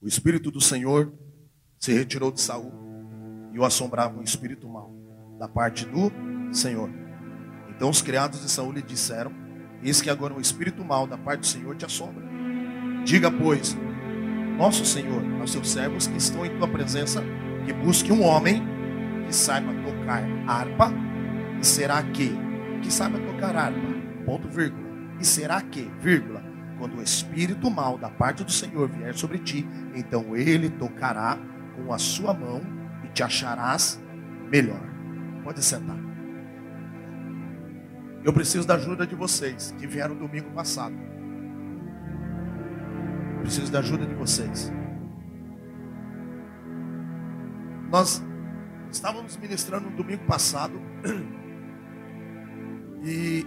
O espírito do Senhor se retirou de Saul e o assombrava um espírito mau da parte do Senhor. Então os criados de Saul lhe disseram: Eis que agora um espírito mau da parte do Senhor te assombra. Diga, pois, nosso Senhor, aos seus servos que estão em tua presença, que busque um homem que saiba tocar harpa, e será que, que saiba tocar harpa, ponto vírgula, e será que, vírgula, quando o espírito mal da parte do Senhor vier sobre ti, então ele tocará com a sua mão e te acharás melhor. Pode sentar. Eu preciso da ajuda de vocês que vieram domingo passado. Preciso da ajuda de vocês. Nós estávamos ministrando no domingo passado e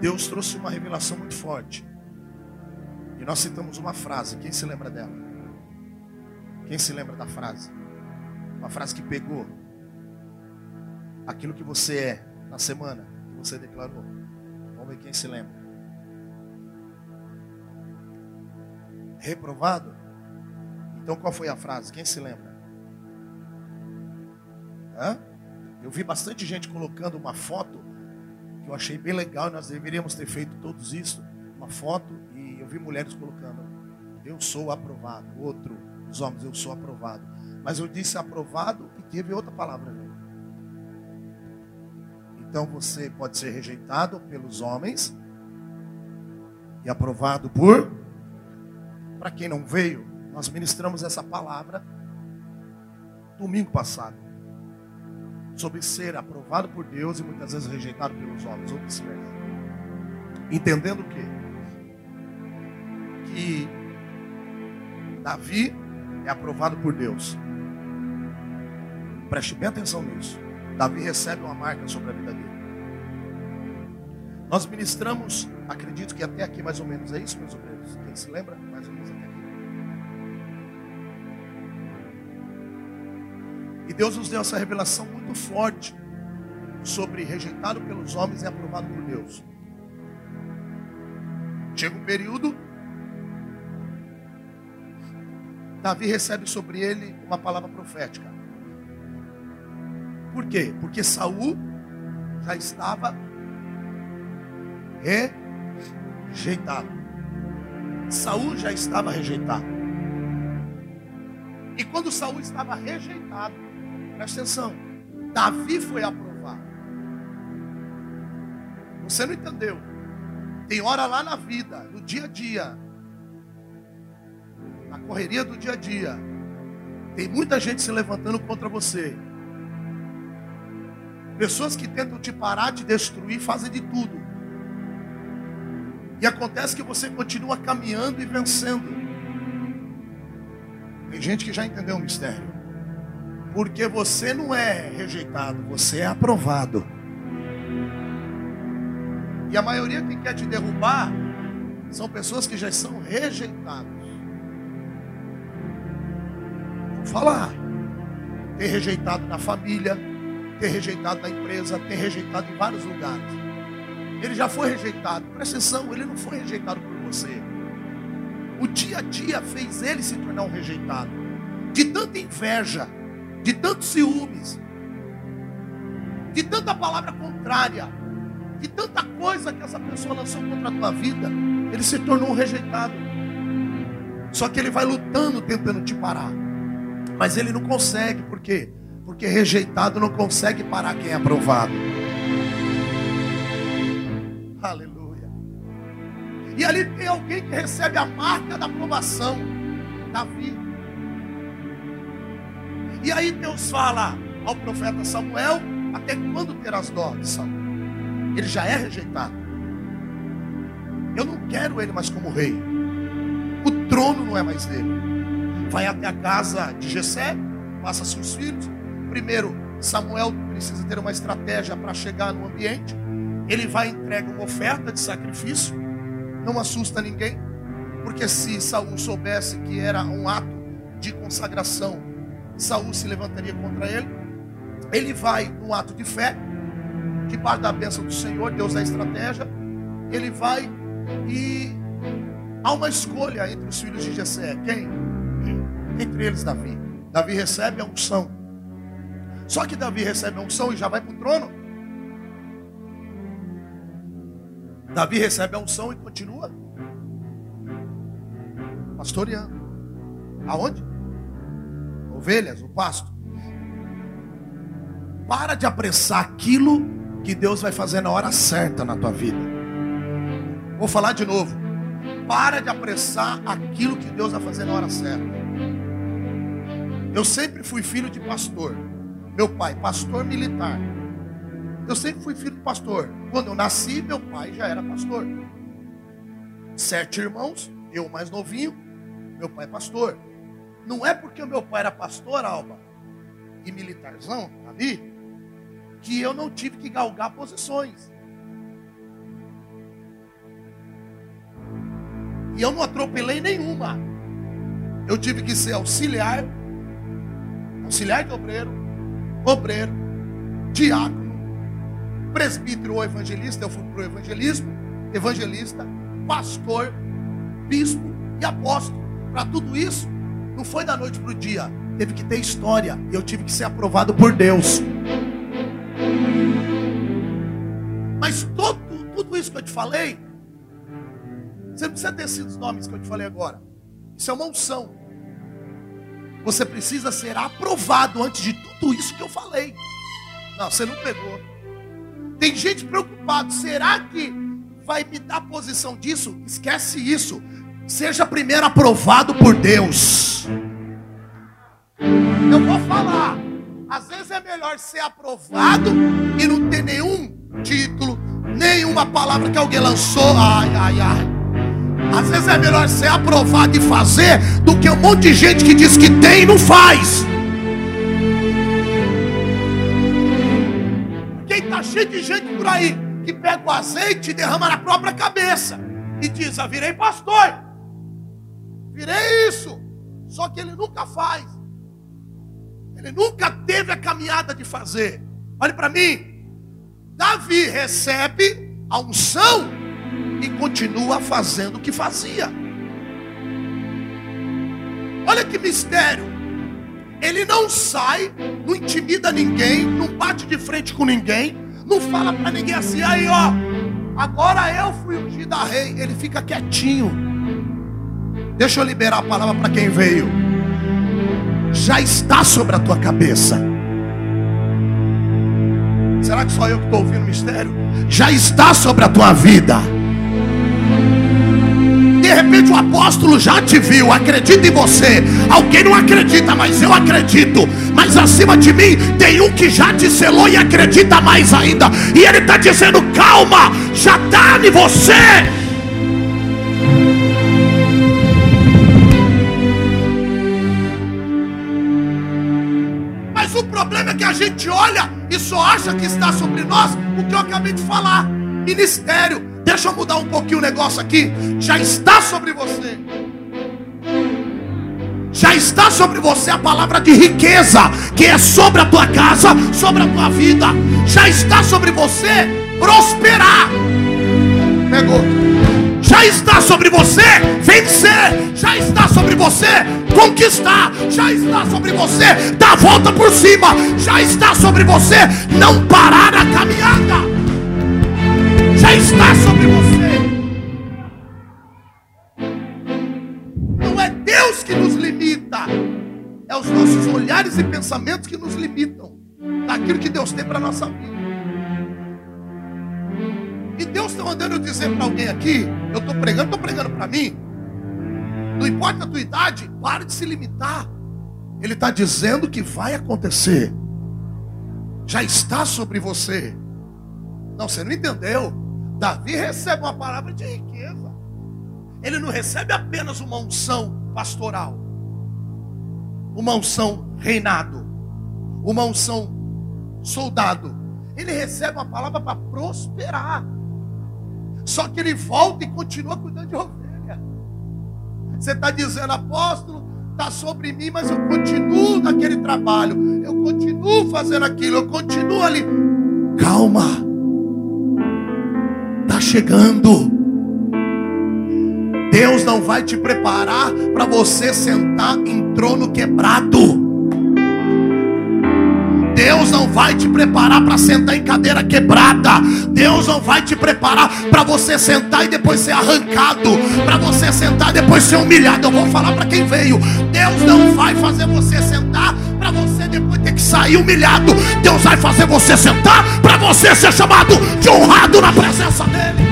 Deus trouxe uma revelação muito forte. E nós citamos uma frase. Quem se lembra dela? Quem se lembra da frase? Uma frase que pegou aquilo que você é na semana que você declarou. Vamos ver quem se lembra. Reprovado? Então qual foi a frase? Quem se lembra? Hã? Eu vi bastante gente colocando uma foto que eu achei bem legal, nós deveríamos ter feito todos isso, uma foto, e eu vi mulheres colocando, eu sou aprovado, outro, os homens, eu sou aprovado. Mas eu disse aprovado e teve outra palavra. Então você pode ser rejeitado pelos homens e aprovado por. Para quem não veio, nós ministramos essa palavra domingo passado sobre ser aprovado por Deus e muitas vezes rejeitado pelos homens, ou vice-versa. Entendendo o quê? Que Davi é aprovado por Deus. Preste bem atenção nisso. Davi recebe uma marca sobre a vida dele. Nós ministramos, acredito que até aqui mais ou menos é isso, meus obreiros. Quem se lembra? Mais ou menos até E Deus nos deu essa revelação muito forte sobre rejeitado pelos homens e aprovado por Deus. Chega um período, Davi recebe sobre ele uma palavra profética. Por quê? Porque Saul já estava rejeitado. Saul já estava rejeitado. E quando Saul estava rejeitado, Presta atenção. Davi foi aprovado. Você não entendeu? Tem hora lá na vida, no dia a dia, na correria do dia a dia, tem muita gente se levantando contra você. Pessoas que tentam te parar, te destruir, fazem de tudo. E acontece que você continua caminhando e vencendo. Tem gente que já entendeu o mistério. Porque você não é rejeitado, você é aprovado. E a maioria que quer te derrubar são pessoas que já são rejeitadas. Vou falar. Ter rejeitado na família, ter rejeitado na empresa, ter rejeitado em vários lugares. Ele já foi rejeitado. Presta atenção, ele não foi rejeitado por você. O dia a dia fez ele se tornar um rejeitado. De tanta inveja, de tantos ciúmes, de tanta palavra contrária, de tanta coisa que essa pessoa lançou contra a tua vida, ele se tornou um rejeitado. Só que ele vai lutando, tentando te parar. Mas ele não consegue, por quê? Porque rejeitado não consegue parar quem é aprovado. Aleluia. E ali tem alguém que recebe a marca da aprovação. Davi. E aí Deus fala ao profeta Samuel: Até quando terás dó de Saul? Ele já é rejeitado. Eu não quero ele mais como rei. O trono não é mais dele. Vai até a casa de Jessé, passa seus filhos. Primeiro, Samuel precisa ter uma estratégia para chegar no ambiente. Ele vai entregar uma oferta de sacrifício. Não assusta ninguém, porque se Saul soubesse que era um ato de consagração Saul se levantaria contra ele. Ele vai no ato de fé, debaixo da bênção do Senhor, Deus da estratégia. Ele vai e Há uma escolha entre os filhos de Jessé. Quem? Entre eles Davi. Davi recebe a unção. Só que Davi recebe a unção e já vai para o trono. Davi recebe a unção e continua pastoreando. Aonde? Ovelhas, o pasto. Para de apressar aquilo que Deus vai fazer na hora certa na tua vida. Vou falar de novo. Para de apressar aquilo que Deus vai fazer na hora certa. Eu sempre fui filho de pastor. Meu pai, pastor militar. Eu sempre fui filho de pastor. Quando eu nasci, meu pai já era pastor. Sete irmãos, eu mais novinho, meu pai pastor. Não é porque o meu pai era pastor, Alba, e militarzão ali, que eu não tive que galgar posições. E eu não atropelei nenhuma. Eu tive que ser auxiliar, auxiliar de obreiro, obreiro, diácono, presbítero ou evangelista. Eu fui para o evangelismo, evangelista, pastor, bispo e apóstolo. Para tudo isso, não foi da noite para o dia. Teve que ter história. E eu tive que ser aprovado por Deus. Mas todo, tudo isso que eu te falei, você não precisa ter esses nomes que eu te falei agora. Isso é uma unção. Você precisa ser aprovado antes de tudo isso que eu falei. Não, você não pegou. Tem gente preocupada. Será que vai me dar posição disso? Esquece isso. Seja primeiro aprovado por Deus. Eu vou falar. Às vezes é melhor ser aprovado e não ter nenhum título, nenhuma palavra que alguém lançou. Ai, ai, ai. Às vezes é melhor ser aprovado e fazer do que um monte de gente que diz que tem e não faz. Quem está cheio de gente por aí que pega o azeite e derrama na própria cabeça e diz: Ah, virei pastor. Virei isso. Só que ele nunca faz. Ele nunca teve a caminhada de fazer. Olhe para mim. Davi recebe a unção e continua fazendo o que fazia. Olha que mistério. Ele não sai, não intimida ninguém, não bate de frente com ninguém, não fala para ninguém assim, aí ó, agora eu fui ungido a rei. Ele fica quietinho. Deixa eu liberar a palavra para quem veio. Já está sobre a tua cabeça. Será que só eu que estou ouvindo o mistério? Já está sobre a tua vida. De repente o apóstolo já te viu, acredita em você. Alguém não acredita, mas eu acredito. Mas acima de mim tem um que já te selou e acredita mais ainda. E ele está dizendo: calma, já está em você. Acha que está sobre nós o que eu acabei de falar. Ministério. Deixa eu mudar um pouquinho o negócio aqui. Já está sobre você. Já está sobre você a palavra de riqueza, que é sobre a tua casa, sobre a tua vida. Já está sobre você prosperar. Pegou já está sobre você vencer, já está sobre você conquistar, já está sobre você dar a volta por cima, já está sobre você não parar na caminhada, já está sobre você. Não é Deus que nos limita, é os nossos olhares e pensamentos que nos limitam daquilo que Deus tem para a nossa vida. E Deus está mandando dizer para alguém aqui, eu estou pregando, estou pregando para mim. Não importa a tua idade, para de se limitar. Ele está dizendo que vai acontecer. Já está sobre você. Não, você não entendeu. Davi recebe uma palavra de riqueza. Ele não recebe apenas uma unção pastoral, uma unção reinado, uma unção soldado. Ele recebe uma palavra para prosperar. Só que ele volta e continua cuidando de ovelha. Você está dizendo, apóstolo, está sobre mim, mas eu continuo naquele trabalho. Eu continuo fazendo aquilo, eu continuo ali. Calma. Está chegando. Deus não vai te preparar para você sentar em trono quebrado. Deus não vai te preparar para sentar em cadeira quebrada. Deus não vai te preparar para você sentar e depois ser arrancado, para você sentar e depois ser humilhado. Eu vou falar para quem veio. Deus não vai fazer você sentar para você depois ter que sair humilhado. Deus vai fazer você sentar para você ser chamado de honrado na presença dele.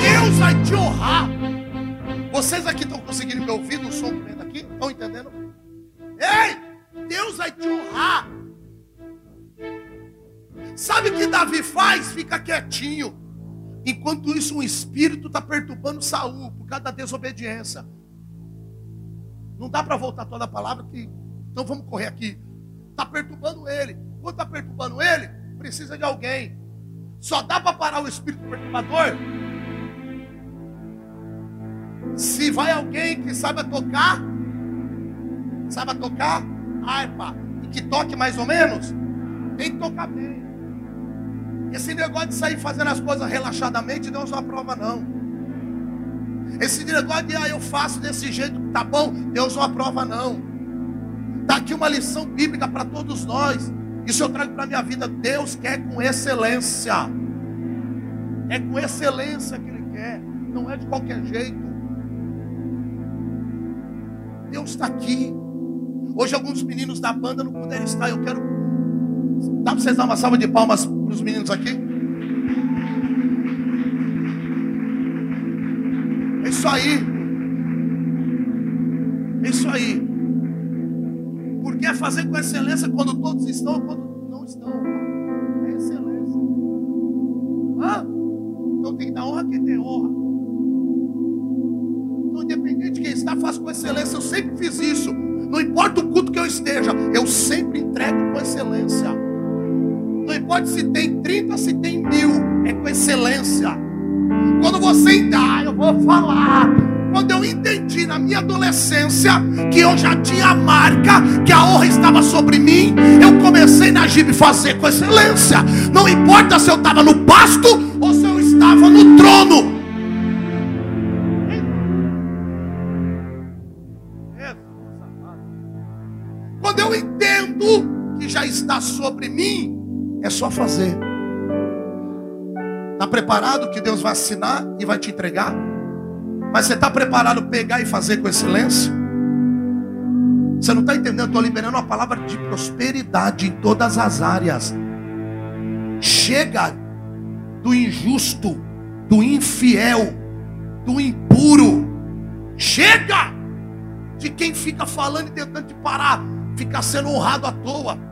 Deus vai te honrar. Vocês aqui estão conseguindo me ouvir no som que vem daqui? Estão entendendo? Ei! Deus vai te honrar. Sabe o que Davi faz? Fica quietinho. Enquanto isso, um espírito está perturbando Saul por causa da desobediência. Não dá para voltar toda a palavra que. Então vamos correr aqui. Está perturbando ele. Quando está perturbando ele, precisa de alguém. Só dá para parar o espírito perturbador se vai alguém que saiba tocar, saiba tocar harpa e que toque mais ou menos, tem que tocar bem. Esse negócio de sair fazendo as coisas relaxadamente, não aprova não. Esse negócio de ah, eu faço desse jeito, tá bom, Deus não aprova não. Está aqui uma lição bíblica para todos nós. Isso eu trago para a minha vida. Deus quer com excelência. É com excelência que Ele quer. Não é de qualquer jeito. Deus está aqui. Hoje alguns meninos da banda não puderam estar. Eu quero. Dá para vocês dar uma salva de palmas para os meninos aqui? É isso aí. É isso aí. Porque é fazer com excelência quando todos estão ou quando não estão. É excelência. Então tem que dar honra a quem tem honra. Então, independente de quem está, faço com excelência. Eu sempre fiz isso. Não importa o culto que eu esteja, eu sempre entrego com excelência. Não importa se tem 30, se tem mil, é com excelência. Quando você dá, eu vou falar. Quando eu entendi na minha adolescência que eu já tinha a marca, que a honra estava sobre mim, eu comecei na Gibe fazer com excelência. Não importa se eu estava no pasto ou se eu estava no trono. Está sobre mim, é só fazer. Está preparado que Deus vai assinar e vai te entregar? Mas você está preparado pegar e fazer com excelência? Você não está entendendo? Estou liberando uma palavra de prosperidade em todas as áreas. Chega do injusto, do infiel, do impuro. Chega de quem fica falando e tentando te parar, fica sendo honrado à toa.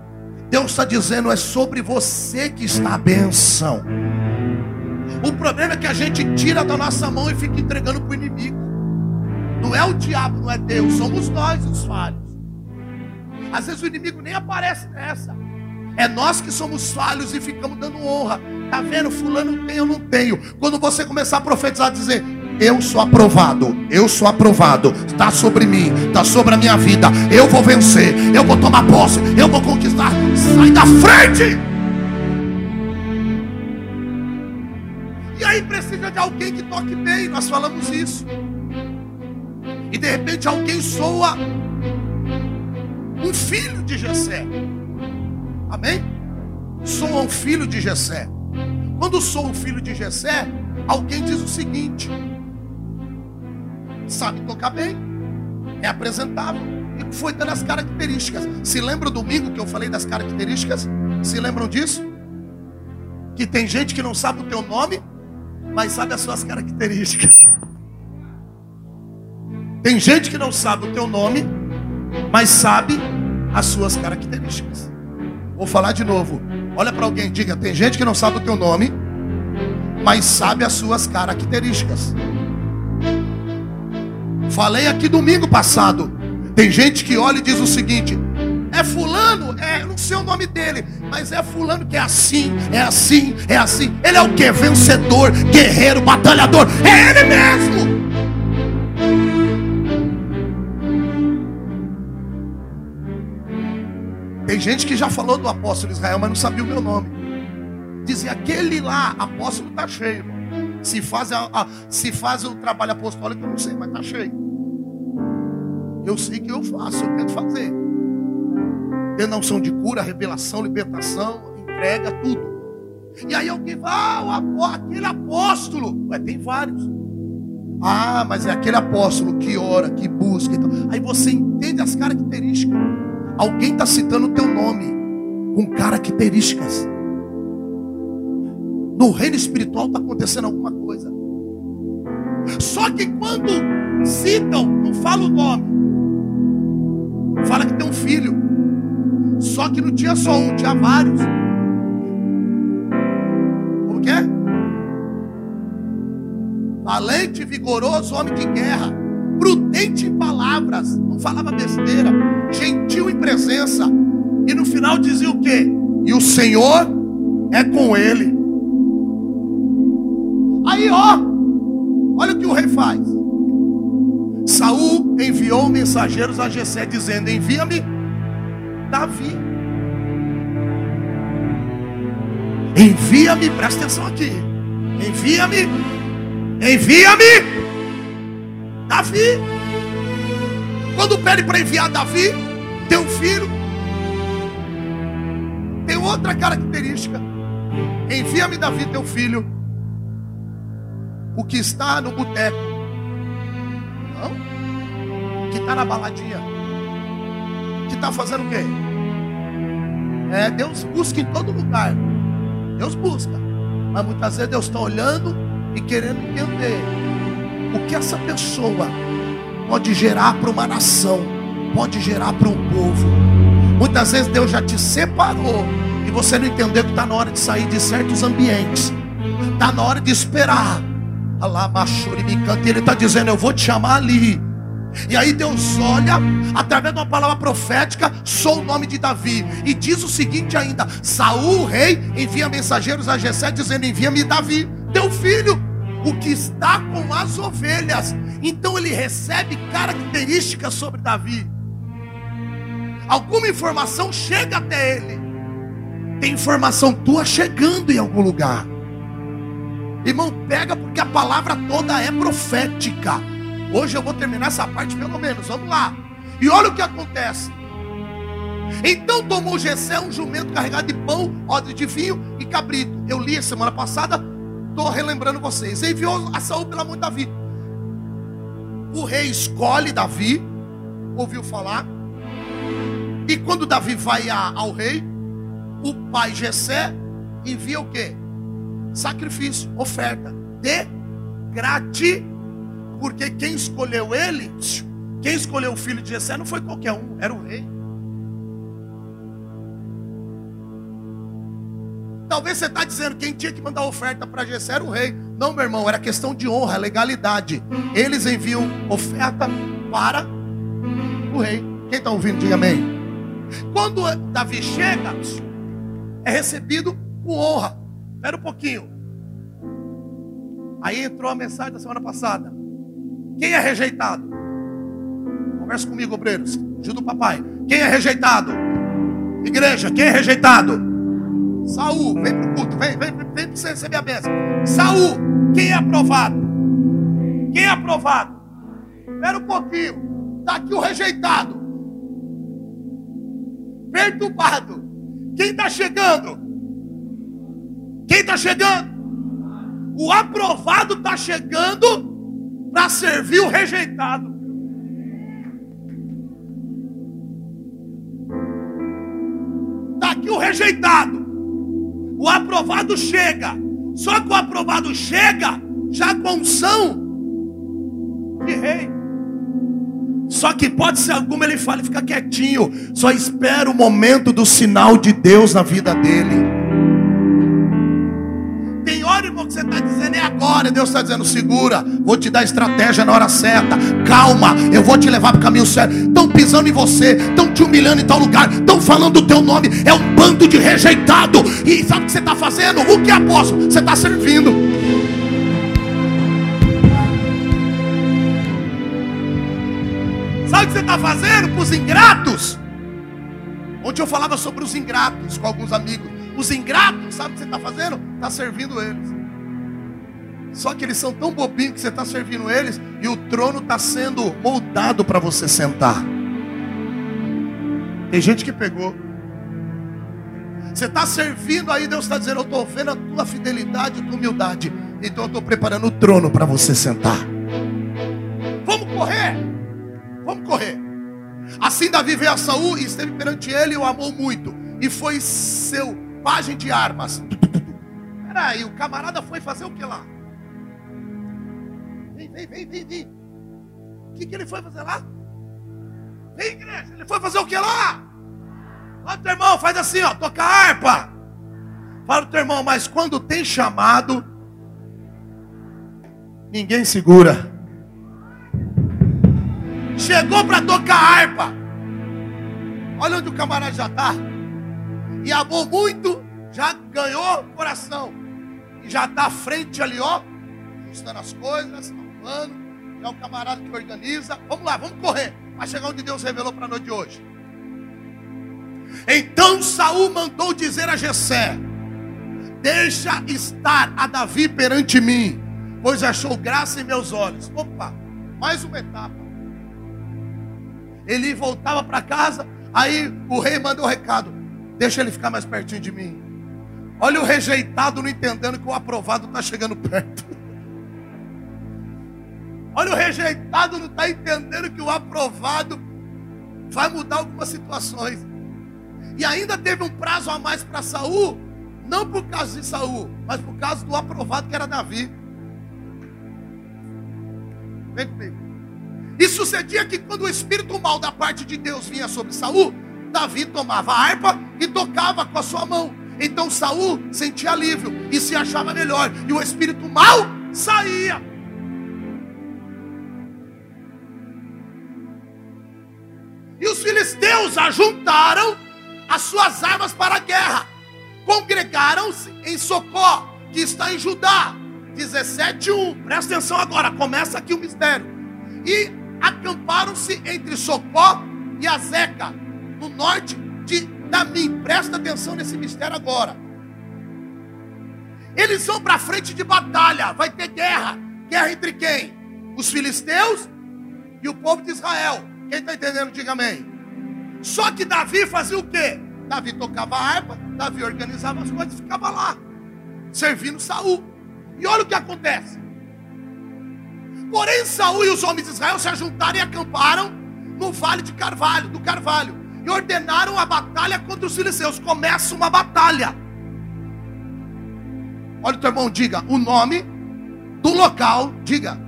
Deus está dizendo: é sobre você que está a benção. O problema é que a gente tira da nossa mão e fica entregando para o inimigo. Não é o diabo, não é Deus, somos nós os falhos. Às vezes o inimigo nem aparece nessa. É nós que somos falhos e ficamos dando honra. Tá vendo? Fulano tem, eu não tenho. Quando você começar a profetizar, dizer: eu sou aprovado, eu sou aprovado. Está sobre mim, está sobre a minha vida. Eu vou vencer, eu vou tomar posse, eu vou conquistar. Sai da frente. E aí precisa de alguém que toque bem. Nós falamos isso. E de repente alguém soa um filho de Jessé. Amém? Soa um filho de Jessé. Quando sou um filho de Jessé, alguém diz o seguinte: sabe tocar bem, é apresentável e foi dando as características. Se lembra domingo que eu falei das características? Se lembram disso? Que tem gente que não sabe o teu nome, mas sabe as suas características. Tem gente que não sabe o teu nome, mas sabe as suas características. Vou falar de novo. Olha para alguém, diga: tem gente que não sabe o teu nome, mas sabe as suas características. Falei aqui domingo passado. Tem gente que olha e diz o seguinte: é fulano, é, não sei o nome dele, mas é fulano que é assim, é assim, é assim. Ele é o que? Vencedor, guerreiro, batalhador. É ele mesmo. Tem gente que já falou do apóstolo Israel, mas não sabia o meu nome. Dizia, aquele lá, apóstolo está cheio. Se faz, a, a, se faz o trabalho apostólico, eu não sei, mas está cheio. Eu sei que eu faço, eu tento fazer. Tem noção de cura, revelação, libertação, entrega, tudo. E aí alguém fala, ah, aquele apóstolo. Ué, tem vários. Ah, mas é aquele apóstolo que ora, que busca. Então. Aí você entende as características. Alguém está citando o teu nome com características. No reino espiritual está acontecendo alguma coisa. Só que quando citam, não fala o nome, fala que tem um filho. Só que não tinha só um, tinha vários. Como que é? Valente, vigoroso, homem de guerra, prudente em palavras, não falava besteira, gentil em presença. E no final dizia o quê? E o Senhor é com ele. Olha o que o rei faz. Saul enviou mensageiros a Jessé dizendo: Envia-me Davi. Envia-me, presta atenção aqui. Envia-me, envia-me Davi. Quando pede para enviar Davi, teu filho, tem outra característica. Envia-me Davi, teu filho o que está no boteco. Não. O que está na baladinha. O que está fazendo o quê? É, Deus busca em todo lugar. Deus busca. Mas muitas vezes Deus está olhando e querendo entender o que essa pessoa pode gerar para uma nação, pode gerar para um povo. Muitas vezes Deus já te separou e você não entendeu que está na hora de sair de certos ambientes. Está na hora de esperar ele está dizendo: Eu vou te chamar ali. E aí Deus olha, através de uma palavra profética, sou o nome de Davi. E diz o seguinte ainda: Saul, o rei, envia mensageiros a Jessé dizendo: Envia-me Davi, teu filho, o que está com as ovelhas. Então ele recebe características sobre Davi. Alguma informação chega até ele. Tem informação tua chegando em algum lugar. Irmão, pega porque a palavra toda é profética. Hoje eu vou terminar essa parte pelo menos. Vamos lá. E olha o que acontece. Então tomou Jessé um jumento carregado de pão, odre de vinho e cabrito. Eu li a semana passada, estou relembrando vocês. Enviou a Saúl pela mão de Davi. O rei escolhe Davi, ouviu falar. E quando Davi vai ao rei, o pai Jessé envia o quê? Sacrifício, oferta de gratidão. Porque quem escolheu ele, quem escolheu o filho de Jessé não foi qualquer um, era o rei. Talvez você está dizendo quem tinha que mandar oferta para Jessé era o rei. Não, meu irmão, era questão de honra, legalidade. Eles enviam oferta para o rei. Quem está ouvindo, diga amém. Quando Davi chega, é recebido com honra. Espera um pouquinho. Aí entrou a mensagem da semana passada. Quem é rejeitado? Conversa comigo, obreiros. Ajuda o papai. Quem é rejeitado? Igreja, quem é rejeitado? Saul, vem para o culto, vem, vem, vem para você receber a bênção. Saul, quem é aprovado? Quem é aprovado? Espera um pouquinho. Está aqui o rejeitado. Perturbado. Quem está chegando? Quem está chegando? O aprovado está chegando para servir o rejeitado. Está aqui o rejeitado. O aprovado chega. Só que o aprovado chega já com unção de rei. Só que pode ser alguma ele fala, fica quietinho. Só espera o momento do sinal de Deus na vida dele você está dizendo é agora. Deus está dizendo: segura, vou te dar estratégia na hora certa. Calma, eu vou te levar para o caminho certo. Estão pisando em você, estão te humilhando em tal lugar, estão falando o teu nome. É um bando de rejeitado. E sabe o que você está fazendo? O que é apóstolo? Você está servindo. Sabe o que você está fazendo para os ingratos? Ontem eu falava sobre os ingratos com alguns amigos. Os ingratos, sabe o que você está fazendo? Está servindo eles. Só que eles são tão bobinhos que você está servindo eles e o trono está sendo moldado para você sentar. Tem gente que pegou. Você está servindo aí, Deus está dizendo: Eu estou vendo a tua fidelidade, a tua humildade. Então eu estou preparando o trono para você sentar. Vamos correr. Vamos correr. Assim Davi veio a Saul e esteve perante ele e o amou muito. E foi seu pajem de armas. Peraí, o camarada foi fazer o que lá? Vem, vem, vem, vem. O que, que ele foi fazer lá? Vem, igreja. Ele foi fazer o que lá? Fala teu irmão, faz assim, ó. Toca harpa. Fala teu irmão, mas quando tem chamado, ninguém segura. Chegou para tocar harpa. Olha onde o camarada já está. E amou muito, já ganhou coração. E já está à frente ali, ó. Ajustando as coisas, Já é o camarada que organiza. Vamos lá, vamos correr. Vai chegar onde Deus revelou para a noite de hoje. Então Saul mandou dizer a Jessé: Deixa estar a Davi perante mim, pois achou graça em meus olhos. Opa, mais uma etapa. Ele voltava para casa, aí o rei mandou o recado: Deixa ele ficar mais pertinho de mim. Olha o rejeitado não entendendo que o aprovado está chegando perto. Olha o rejeitado não está entendendo que o aprovado vai mudar algumas situações. E ainda teve um prazo a mais para Saul, não por causa de Saul, mas por causa do aprovado que era Davi. Vem comigo. E sucedia que quando o espírito mal da parte de Deus vinha sobre Saul, Davi tomava a harpa e tocava com a sua mão. Então Saul sentia alívio e se achava melhor, e o espírito mal saía. Ajuntaram as suas armas para a guerra. Congregaram-se em Socó, que está em Judá. 17:1. Presta atenção agora, começa aqui o mistério. E acamparam-se entre Socó e Azeca, no norte de Damim. Presta atenção nesse mistério agora. Eles vão para frente de batalha, vai ter guerra. Guerra entre quem? Os filisteus e o povo de Israel. Quem está entendendo, diga amém. Só que Davi fazia o quê? Davi tocava a harpa, Davi organizava as coisas e ficava lá, servindo Saul. E olha o que acontece. Porém, Saul e os homens de Israel se ajuntaram e acamparam no vale de Carvalho, do Carvalho, e ordenaram a batalha contra os filisteus. Começa uma batalha. Olha o teu irmão, diga o nome do local, diga,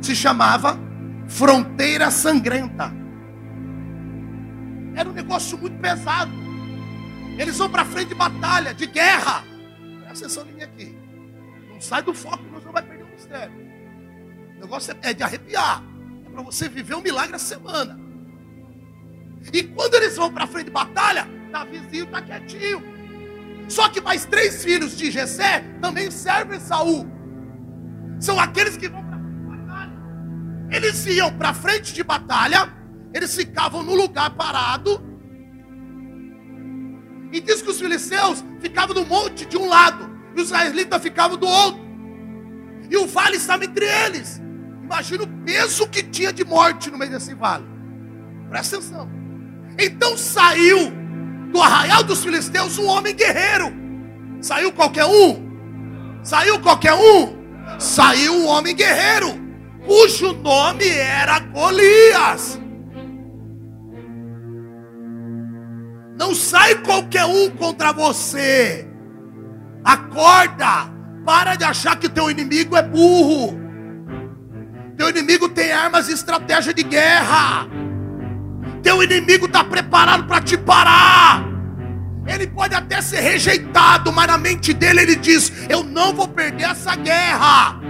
se chamava Fronteira Sangrenta. Era um negócio muito pesado. Eles vão para frente de batalha, de guerra. Presta atenção em mim aqui. Não sai do foco, nós não vai perder o mistério. O negócio é de arrepiar. É para você viver um milagre a semana. E quando eles vão para frente de batalha, Davizinho está quietinho. Só que mais três filhos de Jessé também servem Saul. São aqueles que vão para frente de batalha. Eles iam para frente de batalha, eles ficavam no lugar parado. E diz que os filisteus ficavam no monte de um lado, e os israelitas ficavam do outro. E o vale estava entre eles. Imagina o peso que tinha de morte no meio desse vale. Presta atenção. Então saiu do arraial dos filisteus um homem guerreiro. Saiu qualquer um? Saiu qualquer um? Saiu um homem guerreiro, cujo nome era Golias. Sai qualquer um contra você. Acorda. Para de achar que teu inimigo é burro. Teu inimigo tem armas e estratégia de guerra. Teu inimigo está preparado para te parar. Ele pode até ser rejeitado, mas na mente dele ele diz: Eu não vou perder essa guerra.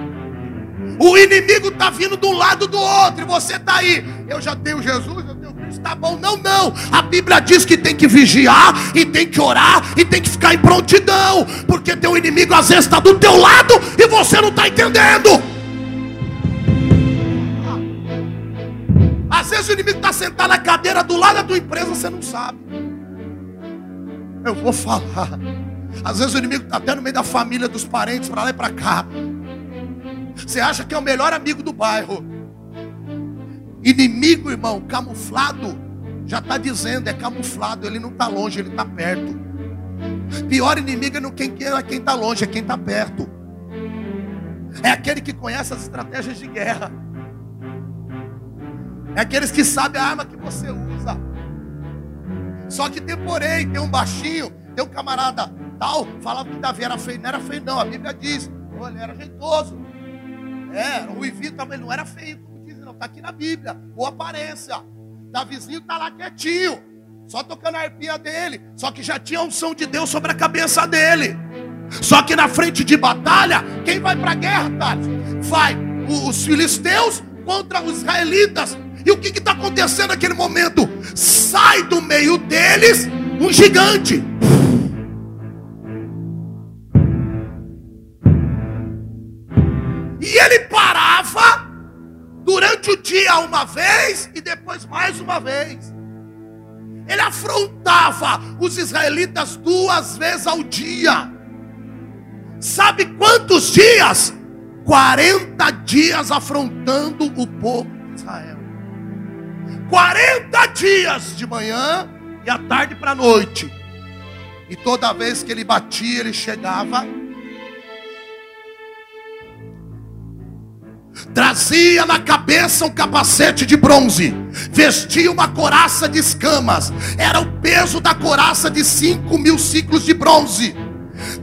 O inimigo está vindo de um lado do outro, e você está aí. Eu já tenho Jesus, está bom. Não, não. A Bíblia diz que tem que vigiar, e tem que orar, e tem que ficar em prontidão, porque teu inimigo às vezes está do teu lado e você não está entendendo. Às vezes o inimigo está sentado na cadeira do lado da tua empresa, você não sabe. Eu vou falar. Às vezes o inimigo está até no meio da família, dos parentes, para lá e para cá. Você acha que é o melhor amigo do bairro. Inimigo, irmão, camuflado. Já está dizendo, é camuflado. Ele não está longe, ele está perto. Pior inimigo é não quem é quem está longe, é quem está perto. É aquele que conhece as estratégias de guerra. É aqueles que sabem a arma que você usa. Só que tem porém, tem um baixinho, tem um camarada tal, falava que Davi era feio. Não era feio, não. A Bíblia diz. Ele era jeitoso. É, o Ivi também não era feio. Está aqui na Bíblia. Boa aparência. Davizinho está lá quietinho. Só tocando a arpia dele. Só que já tinha a unção de Deus sobre a cabeça dele. Só que na frente de batalha, quem vai para a guerra, Thales? Vai os filisteus contra os israelitas. E o que está acontecendo naquele momento? Sai do meio deles um gigante. Uma vez e depois mais uma vez. Ele afrontava os israelitas duas vezes ao dia. Sabe quantos dias? 40 dias afrontando o povo de Israel. 40 dias de manhã e à tarde para a noite. E toda vez que ele batia, ele chegava. Trazia na cabeça um capacete de bronze, vestia uma coraça de escamas, era o peso da coraça de cinco mil ciclos de bronze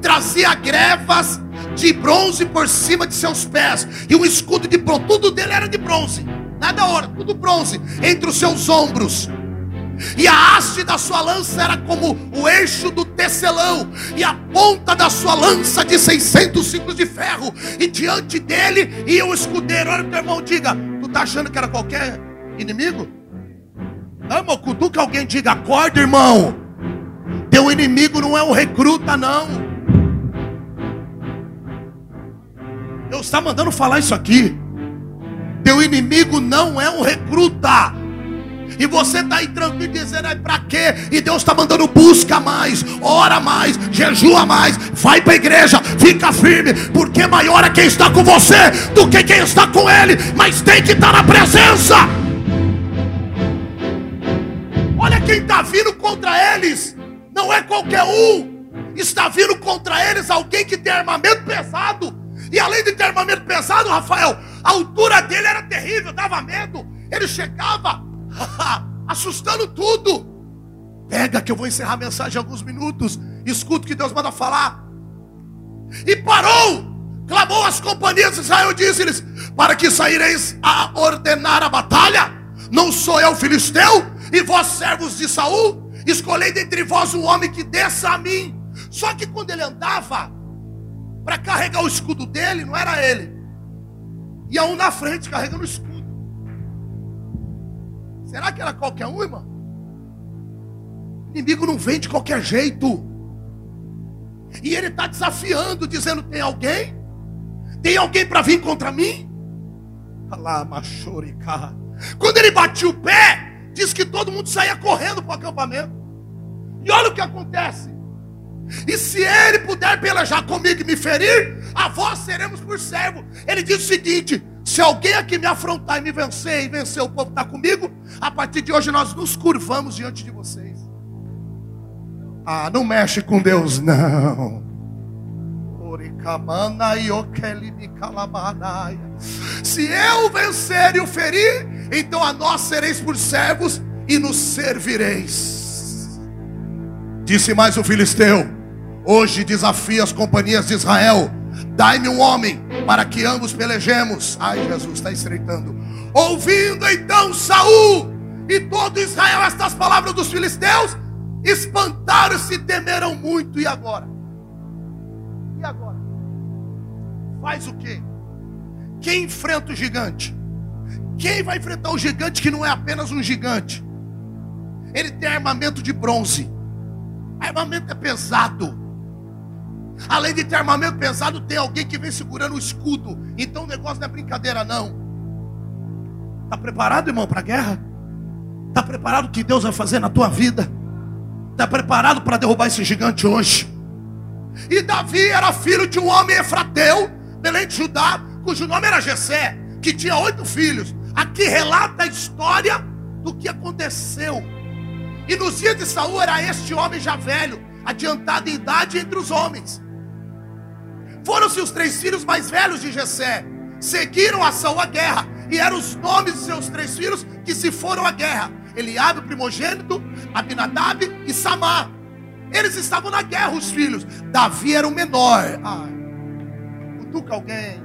trazia grevas de bronze por cima de seus pés, e um escudo de bronze, tudo dele era de bronze, nada ouro, tudo bronze, entre os seus ombros. E a haste da sua lança era como o eixo do tecelão, e a ponta da sua lança de 600 ciclos de ferro, e diante dele ia o escudeiro. Olha o teu irmão, diga: Tu tá achando que era qualquer inimigo? Irmão, cutuca alguém, diga: Acorda, irmão. Teu inimigo não é um recruta, não. Deus está mandando falar isso aqui. Teu inimigo não é um recruta. E você está aí tranquilo dizendo, é para quê? E Deus está mandando busca mais, ora mais, jejua mais, vai para a igreja, fica firme, porque maior é quem está com você do que quem está com ele, mas tem que estar na presença. Olha quem está vindo contra eles, não é qualquer um, está vindo contra eles alguém que tem armamento pesado. E além de ter armamento pesado, Rafael, a altura dele era terrível, dava medo. Ele chegava assustando tudo. Pega que eu vou encerrar a mensagem em alguns minutos. Escuta o que Deus manda falar. E parou. Clamou as companhias de Israel, disse-lhes: Para que saireis a ordenar a batalha? Não sou eu filisteu? E vós servos de Saul? Escolhei dentre vós um homem que desça a mim. Só que quando ele andava, para carregar o escudo dele, não era ele. Ia um na frente carregando o escudo. Será que era qualquer um, irmão? O inimigo não vem de qualquer jeito. E ele está desafiando, dizendo: tem alguém? Tem alguém para vir contra mim? Quando ele batia o pé, diz que todo mundo saía correndo para o acampamento. E olha o que acontece. E se ele puder pelejar comigo e me ferir, a vós seremos por servo. Ele diz o seguinte: se alguém aqui me afrontar e me vencer e vencer o povo está comigo, a partir de hoje nós nos curvamos diante de vocês. Ah, não mexe com Deus, não. Se eu vencer e o ferir, então a nós sereis por servos e nos servireis. Disse mais o filisteu. Hoje desafia as companhias de Israel. Dai-me um homem para que ambos pelejemos. Ai, Jesus está estreitando. Ouvindo então Saul e todo Israel estas palavras dos filisteus, espantaram-se e temeram muito. E agora? E agora? Faz o quê? Quem enfrenta o gigante? Quem vai enfrentar o gigante que não é apenas um gigante? Ele tem armamento de bronze. Armamento é pesado. Além de ter armamento pesado, tem alguém que vem segurando o escudo. Então o negócio não é brincadeira, não. Está preparado, irmão, para a guerra? Está preparado o que Deus vai fazer na tua vida? Está preparado para derrubar esse gigante hoje? E Davi era filho de um homem efrateu, Belém de Judá, cujo nome era Jessé, que tinha oito filhos. Aqui relata a história do que aconteceu. E nos dias de Saul era este homem já velho, adiantado em idade entre os homens. Foram-se os três filhos mais velhos de Jessé, seguiram a Saul a guerra, e eram os nomes de seus três filhos que se foram à guerra: Eliabe, o primogênito, Abinadab e Samar. Eles estavam na guerra, os filhos. Davi era o menor. Ai, cutuca alguém.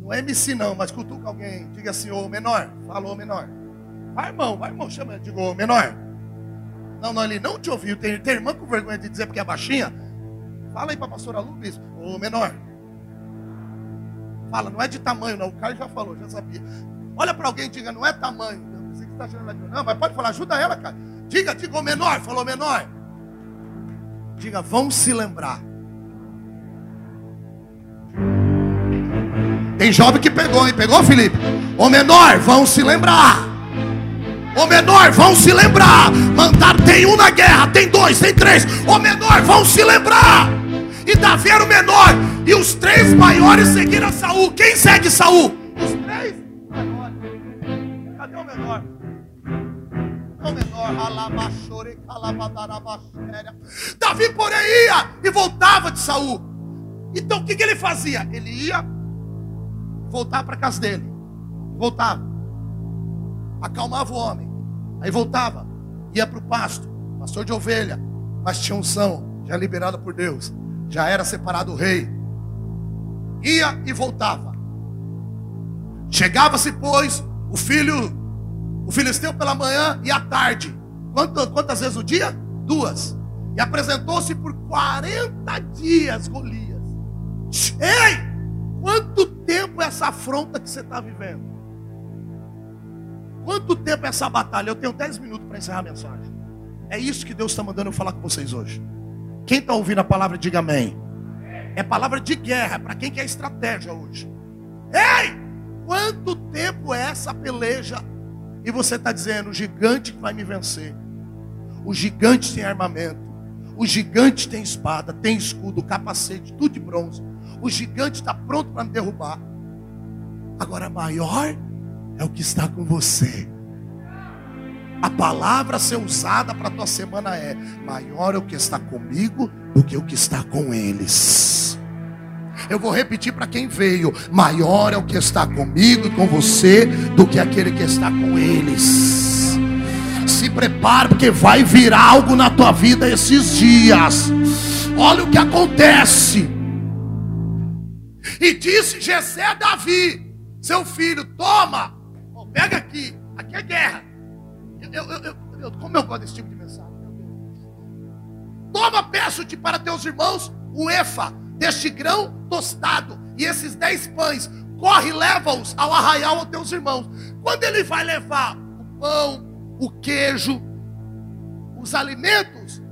Não é MC não, mas cutuca alguém. Diga assim, ô menor. Falou, menor. Vai, irmão, vai, irmão. Chama, diga, ô menor. Não, não, ele não te ouviu. Tem, tem irmã com vergonha de dizer porque é baixinha? Fala aí para a pastora Lu, bispo. Ô menor. Fala, não é de tamanho, não. O Caio já falou, já sabia. Olha para alguém e diga, não é tamanho. Você que está achando Não, mas pode falar, ajuda ela, cara. Diga, diga, ô menor. Falou, menor. Diga, vamos se lembrar. Tem jovem que pegou, hein? Pegou, Felipe? Ô menor, vão se lembrar. Ô menor, vão se lembrar. Mandar, tem um na guerra, tem dois, tem três. Ô menor, vão se lembrar. E Davi era o menor. E os três maiores seguiram Saul. Quem segue Saul? Os três maiores. Cadê o menor? O menor, Davi, porém, ia e voltava de Saul. Então o que, que ele fazia? Ele ia voltar para casa dele. Voltava. Acalmava o homem. Aí voltava. Ia para o pasto. Pastor de ovelha. Mas tinha unção. Já liberada por Deus. Já era separado o rei. Ia e voltava. Chegava-se, pois, o filho, o filisteu pela manhã e à tarde. Quantas, quantas vezes o dia? Duas. E apresentou-se por 40 dias Golias. Ei! Quanto tempo é essa afronta que você está vivendo? Quanto tempo é essa batalha? Eu tenho 10 minutos para encerrar a mensagem. É isso que Deus está mandando eu falar com vocês hoje. Quem está ouvindo a palavra, diga amém. É palavra de guerra, para quem quer estratégia hoje. Ei! Quanto tempo é essa peleja? E você está dizendo, o gigante que vai me vencer. O gigante tem armamento. O gigante tem espada, tem escudo, capacete, tudo de bronze. O gigante está pronto para me derrubar. Agora, maior é o que está com você. A palavra a ser usada para a tua semana é: maior é o que está comigo do que o que está com eles. Eu vou repetir para quem veio: maior é o que está comigo e com você do que aquele que está com eles. Se prepare, porque vai vir algo na tua vida esses dias. Olha o que acontece. E disse Jessé a Davi, seu filho, toma, pega aqui, aqui é guerra. Eu, eu, eu, como eu gosto desse tipo de mensagem. Toma, peço-te para teus irmãos o efa deste grão tostado e esses dez pães. Corre, leva-os ao arraial aos teus irmãos. Quando ele vai levar o pão, o queijo, os alimentos,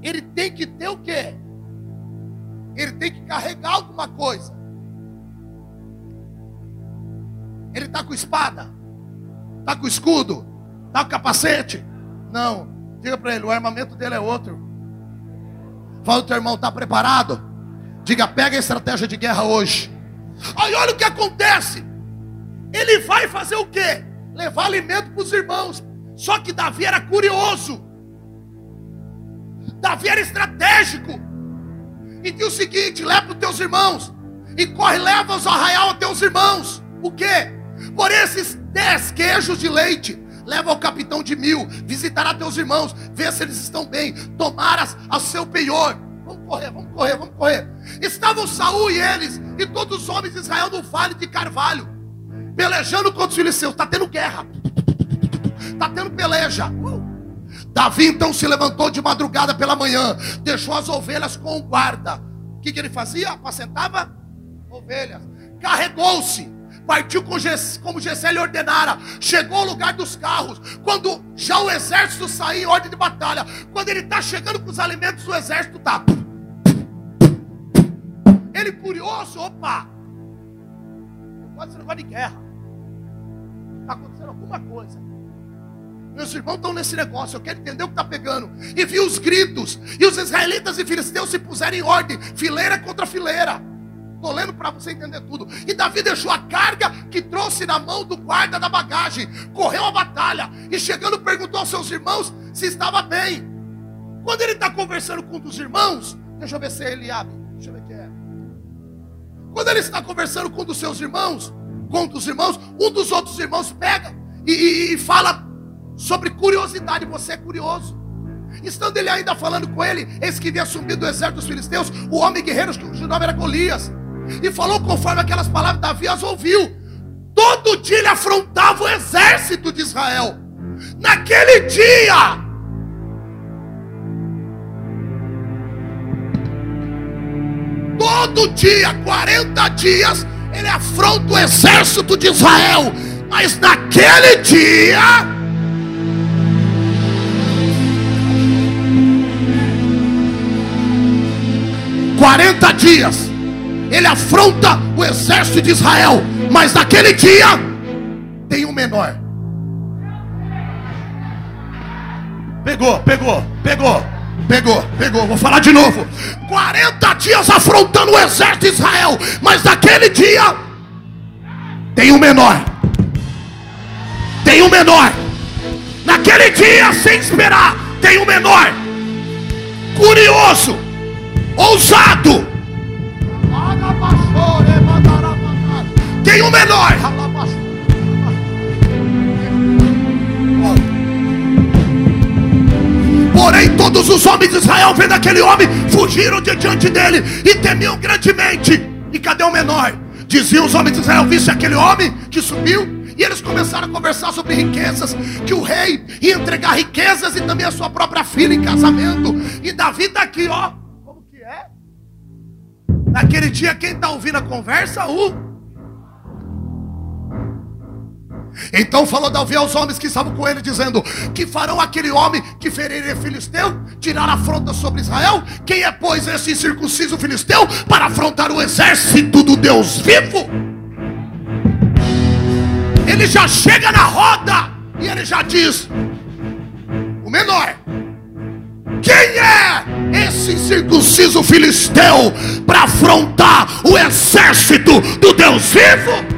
ele tem que ter o quê? Ele tem que carregar alguma coisa. Ele está com espada? Está com escudo? Está com capacete? Não. Diga para ele, o armamento dele é outro. Fala o teu irmão, está preparado? Diga, pega a estratégia de guerra hoje. Aí olha o que acontece. Ele vai fazer o quê? Levar alimento para os irmãos. Só que Davi era curioso. Davi era estratégico. E diz o seguinte: leva para os teus irmãos. E corre, leva-os ao arraial aos teus irmãos. O quê? Por esses dez queijos de leite, leva ao capitão de mil, visitará teus irmãos, vê se eles estão bem, tomaras ao seu penhor. Vamos correr, vamos correr, vamos correr. Estavam Saul e eles, e todos os homens de Israel no vale de Carvalho, pelejando contra os filisteus. Está tendo guerra, está tendo peleja. Uh. Davi então se levantou de madrugada pela manhã, deixou as ovelhas com o guarda. O que, que ele fazia? Apacentava ovelhas. Carregou-se partiu com como Gessé lhe ordenara, chegou ao lugar dos carros, quando já o exército saiu em ordem de batalha, quando ele está chegando com os alimentos, o exército está. Ele curioso, opa, pode ser negócio de guerra, está acontecendo alguma coisa. Meus irmãos estão nesse negócio, eu quero entender o que está pegando. E vi os gritos, e os israelitas e filisteus se puseram em ordem, fileira contra fileira Estou lendo para você entender tudo. E Davi deixou a carga que trouxe na mão do guarda da bagagem. Correu a batalha. E chegando, perguntou aos seus irmãos se estava bem. Quando ele está conversando com um dos irmãos, deixa eu ver se é Eliabe. Deixa eu ver quem é. Quando ele está conversando com um dos seus irmãos, com um dos irmãos, um dos outros irmãos pega e, e, e fala sobre curiosidade. Você é curioso. Estando ele ainda falando com ele, eis que havia subido do exército dos filisteus, o homem guerreiro cujo nome era Golias. E falou conforme aquelas palavras Davi as ouviu. Todo dia ele afrontava o exército de Israel. Naquele dia, todo dia, 40 dias, ele afronta o exército de Israel. Mas naquele dia, 40 dias, ele afronta o exército de Israel, mas naquele dia tem um menor. Pegou, pegou, pegou, pegou, pegou. Vou falar de novo. 40 dias afrontando o exército de Israel, mas naquele dia tem um menor. Tem um menor. Naquele dia, sem esperar, tem um menor. Curioso ousado. Um menor. Porém, todos os homens de Israel, vendo aquele homem, fugiram de diante dele e temiam grandemente. E cadê o menor? Diziam os homens de Israel: Viste aquele homem que subiu? E eles começaram a conversar sobre riquezas, que o rei ia entregar riquezas e também a sua própria filha em casamento. E Davi está aqui, ó. Naquele dia, quem está ouvindo a conversa? O. Então falou Davi aos homens que estavam com ele, dizendo: Que farão aquele homem que feriria filisteu, tirar afronta sobre Israel? Quem é, pois, esse circunciso filisteu para afrontar o exército do Deus vivo? Ele já chega na roda e ele já diz: O menor quem é esse circunciso filisteu para afrontar o exército do Deus vivo?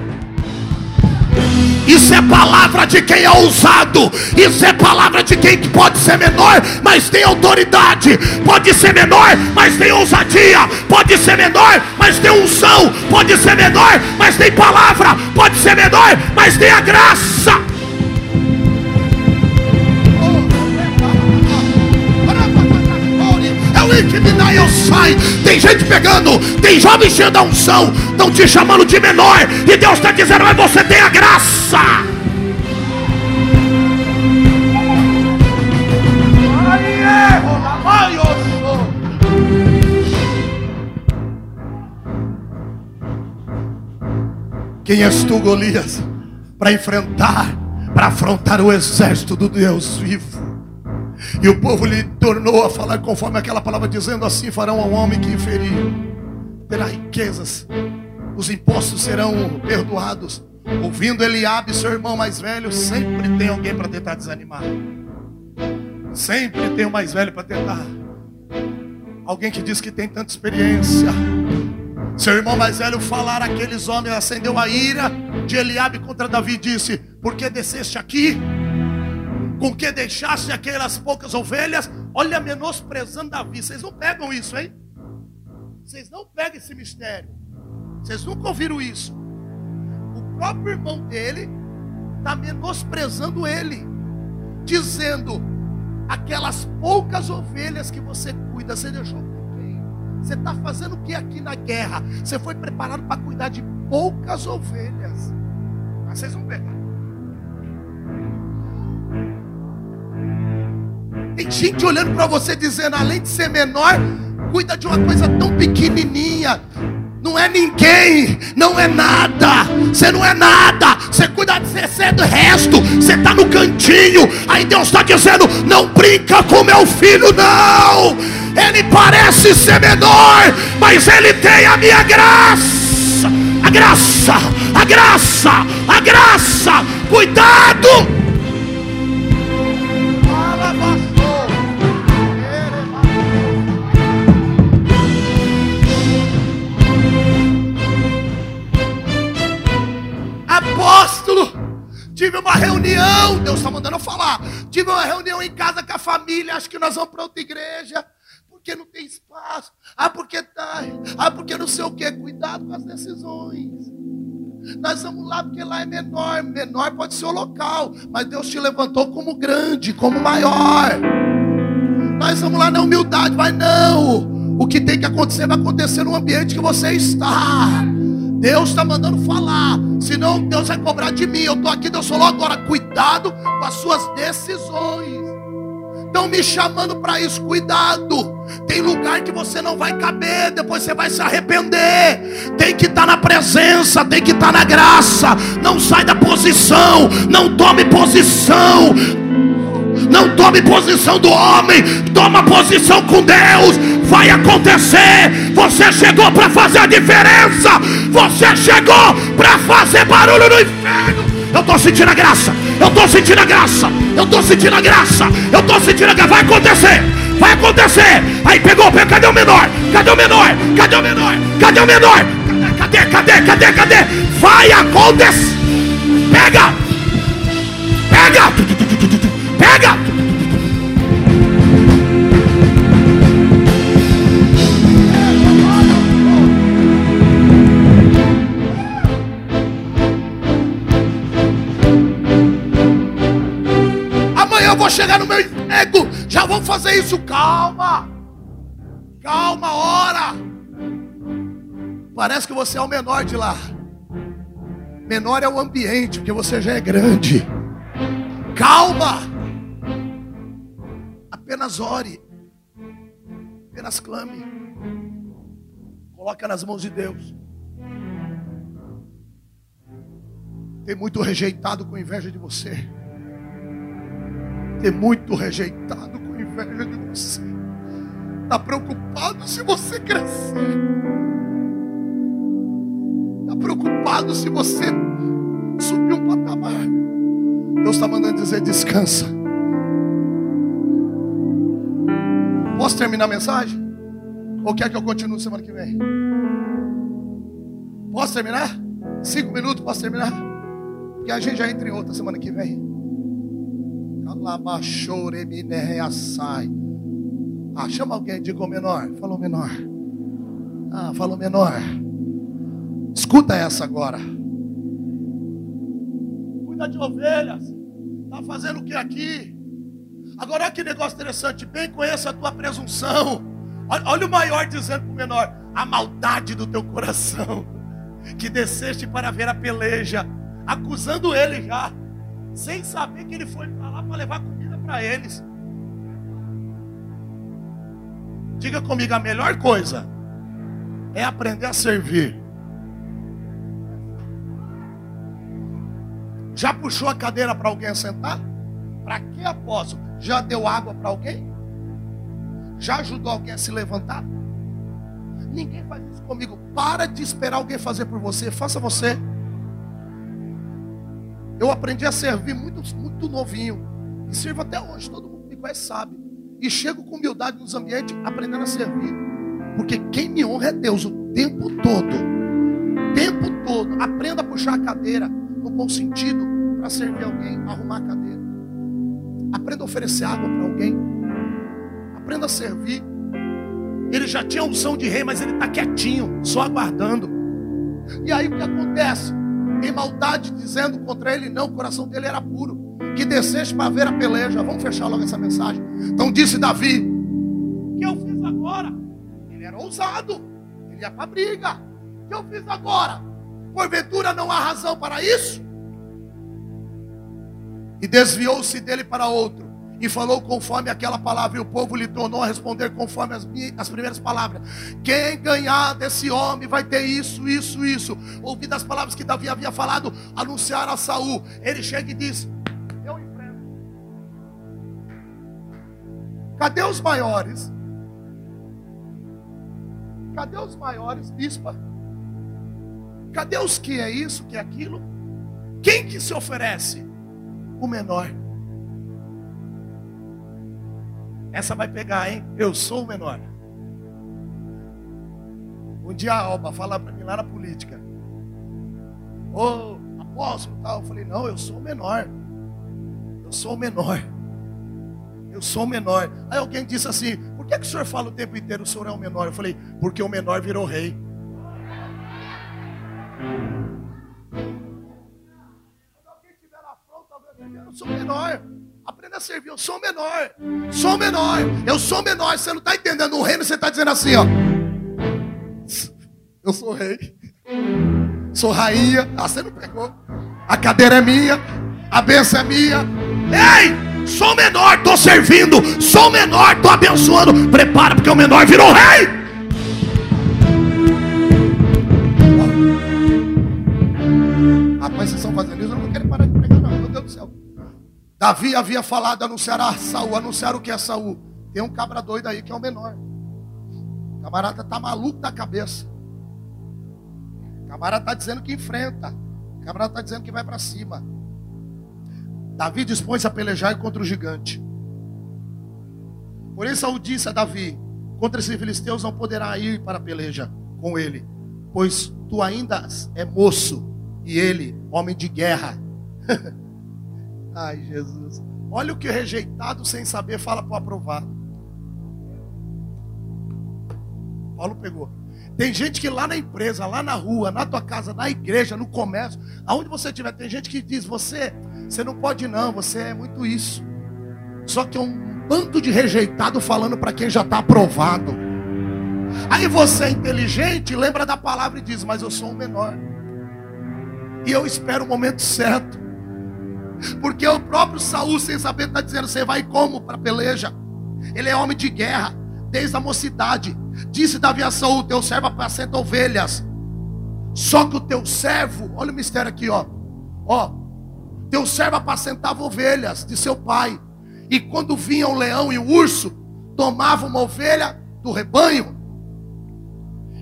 Isso é palavra de quem é ousado. Isso é palavra de quem pode ser menor, mas tem autoridade. Pode ser menor, mas tem ousadia. Pode ser menor, mas tem unção. Pode ser menor, mas tem palavra. Pode ser menor, mas tem a graça. que me eu sai. Tem gente pegando, tem jovens cheio da unção, estão te chamando de menor, e Deus está dizendo, mas você tem a graça. Quem és tu, Golias, para enfrentar, para afrontar o exército do Deus vivo? E o povo lhe tornou a falar conforme aquela palavra, dizendo assim: farão ao homem que inferir, terá riquezas, os impostos serão perdoados. Ouvindo Eliabe, seu irmão mais velho, sempre tem alguém para tentar desanimar. Sempre tem o mais velho para tentar. Alguém que diz que tem tanta experiência. Seu irmão mais velho falar aqueles homens, acendeu a ira de Eliabe contra Davi e disse: Por que desceste aqui? Com que deixaste aquelas poucas ovelhas, olha, menosprezando Davi. Vocês não pegam isso, hein? Vocês não pegam esse mistério. Vocês nunca ouviram isso. O próprio irmão dele está menosprezando ele, dizendo: aquelas poucas ovelhas que você cuida, você deixou com quem? Você está fazendo o que aqui na guerra? Você foi preparado para cuidar de poucas ovelhas. Mas vocês vão pegar. Tem gente olhando para você dizendo, além de ser menor, cuida de uma coisa tão pequenininha. Não é ninguém, não é nada. Você não é nada. Você cuida de é do resto. Você está no cantinho. Aí Deus está dizendo: não brinca com meu filho, não. Ele parece ser menor, mas ele tem a minha graça. A graça, a graça, a graça. Cuidado. Não, Deus está mandando eu falar. Tive uma reunião em casa com a família, acho que nós vamos para outra igreja. Porque não tem espaço. Ah, porque tá. Ah, porque não sei o que. Cuidado com as decisões. Nós vamos lá porque lá é menor. Menor pode ser o local. Mas Deus te levantou como grande, como maior. Nós vamos lá na humildade, mas não. O que tem que acontecer vai acontecer no ambiente que você está. Deus está mandando falar. Senão Deus vai cobrar de mim. Eu estou aqui, Deus falou agora. Cuidado com as suas decisões. Estão me chamando para isso. Cuidado. Tem lugar que você não vai caber. Depois você vai se arrepender. Tem que estar tá na presença. Tem que estar tá na graça. Não sai da posição. Não tome posição. Não tome posição do homem. Toma posição com Deus. Vai acontecer. Você chegou para fazer a diferença. Você chegou para fazer barulho no inferno. Eu estou sentindo a graça. Eu estou sentindo a graça. Eu estou sentindo a graça. Eu estou sentindo a graça. Vai acontecer. Vai acontecer. Aí pegou, pegou. Cadê o menor? Cadê o menor? Cadê o menor? Cadê o menor? Cadê? Cadê? Cadê? Cadê? Vai acontecer. Pega. Pega. Pega. eu vou chegar no meu emprego, já vou fazer isso. Calma, calma, ora. Parece que você é o menor de lá. Menor é o ambiente, porque você já é grande. Calma. Apenas ore. Apenas clame. Coloca nas mãos de Deus. Tem muito rejeitado com inveja de você ter muito rejeitado com inveja de você. Está preocupado se você crescer. Está preocupado se você subir um patamar. Deus está mandando dizer: descansa. Posso terminar a mensagem? Ou quer que eu continue semana que vem? Posso terminar? Cinco minutos, posso terminar? Porque a gente já entra em outra semana que vem. Ah, chama alguém, diga o menor. Falou menor. Ah, falou menor. Escuta essa agora. Cuida de ovelhas. Está fazendo o que aqui? Agora olha que negócio interessante. Bem conheça a tua presunção. Olha, olha o maior dizendo para o menor: a maldade do teu coração. Que desceste para ver a peleja. Acusando ele já sem saber que ele foi para lá para levar comida para eles. Diga comigo, a melhor coisa é aprender a servir. Já puxou a cadeira para alguém sentar? Para que apóstolo? Já deu água para alguém? Já ajudou alguém a se levantar? Ninguém faz isso comigo. Para de esperar alguém fazer por você. Faça você. Eu aprendi a servir muito, muito novinho. E sirvo até hoje. Todo mundo me conhece sabe. E chego com humildade nos ambientes aprendendo a servir. Porque quem me honra é Deus o tempo todo. O tempo todo. Aprenda a puxar a cadeira no bom sentido para servir alguém, arrumar a cadeira. Aprenda a oferecer água para alguém. Aprenda a servir. Ele já tinha unção de rei, mas ele está quietinho, só aguardando. E aí o que acontece? em maldade, dizendo contra ele não, o coração dele era puro. Que desceste para ver a peleja. Vamos fechar logo essa mensagem. Então disse Davi: O que eu fiz agora? Ele era ousado, ele ia para a briga. O que eu fiz agora? Porventura não há razão para isso? E desviou-se dele para outro e falou conforme aquela palavra, e o povo lhe tornou a responder conforme as, as primeiras palavras. Quem ganhar desse homem vai ter isso, isso, isso. Ouvindo as palavras que Davi havia falado, anunciar a Saul. Ele chega e diz: Eu enfrento. Cadê os maiores? Cadê os maiores, bispa? Cadê os que é isso, que é aquilo? Quem que se oferece? O menor. Essa vai pegar, hein? Eu sou o menor. Um dia a Alba fala para mim lá na política. Ô, oh, apóstolo tal. Eu falei, não, eu sou o menor. sou o menor. Eu sou o menor. Aí alguém disse assim: Por que, que o senhor fala o tempo inteiro o senhor é o menor? Eu falei: Porque o menor virou rei. Sou menor. Aprenda a servir. Eu sou menor. Sou menor. Eu sou menor. Você não está entendendo. O reino você está dizendo assim, ó. Eu sou rei. Sou rainha. Ah, você não pegou. A cadeira é minha. A benção é minha. Ei! Sou menor, estou servindo. Sou menor, estou abençoando. Prepara, porque o menor virou rei. Rapaz, vocês estão fazendo isso, eu não quero parar de pregar, não. Meu Deus do céu. Davi havia falado, anunciará Saul. Anunciar o que é Saul? Tem um cabra doido aí que é o menor. O camarada tá maluco da cabeça. O camarada tá dizendo que enfrenta. O camarada tá dizendo que vai para cima. Davi dispõe-se a pelejar contra o gigante. Por isso Saul disse a Davi: Contra esses filisteus não poderá ir para a peleja com ele, pois tu ainda é moço e ele, homem de guerra. Ai, Jesus. Olha o que o rejeitado sem saber fala para o aprovado. Paulo pegou. Tem gente que lá na empresa, lá na rua, na tua casa, na igreja, no comércio, aonde você estiver, tem gente que diz: você, você não pode não, você é muito isso. Só que é um bando de rejeitado falando para quem já está aprovado. Aí você é inteligente, lembra da palavra e diz: mas eu sou o menor. E eu espero o momento certo. Porque o próprio Saul, sem saber, está dizendo: Você vai como para peleja? Ele é homem de guerra, desde a mocidade. Disse Davi a Saul: Teu servo apacenta ovelhas. Só que o teu servo, olha o mistério aqui, ó. Ó, teu servo apacentava ovelhas de seu pai. E quando vinha o leão e o urso, tomava uma ovelha do rebanho.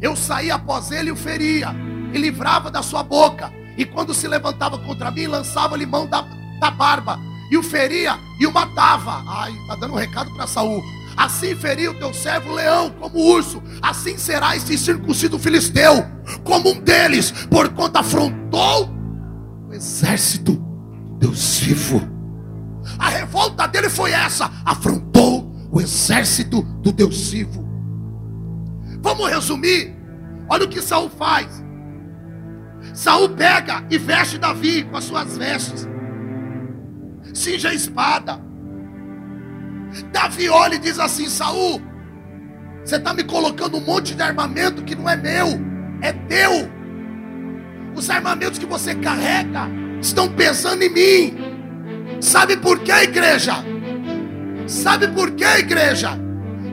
Eu saía após ele e o feria, e livrava da sua boca. E quando se levantava contra mim, lançava-lhe mão da, da barba, e o feria e o matava. Ai, está dando um recado para Saul. Assim feria o teu servo leão como urso, assim será este circuncido filisteu, como um deles, porquanto afrontou o exército Deus vivo. A revolta dele foi essa: afrontou o exército do Deus vivo. Vamos resumir. Olha o que Saul faz. Saul pega e veste Davi com as suas vestes cinge a espada. Davi olha e diz assim: Saul, você está me colocando um monte de armamento que não é meu, é teu. Os armamentos que você carrega estão pesando em mim. Sabe por quê, igreja? Sabe por quê, igreja?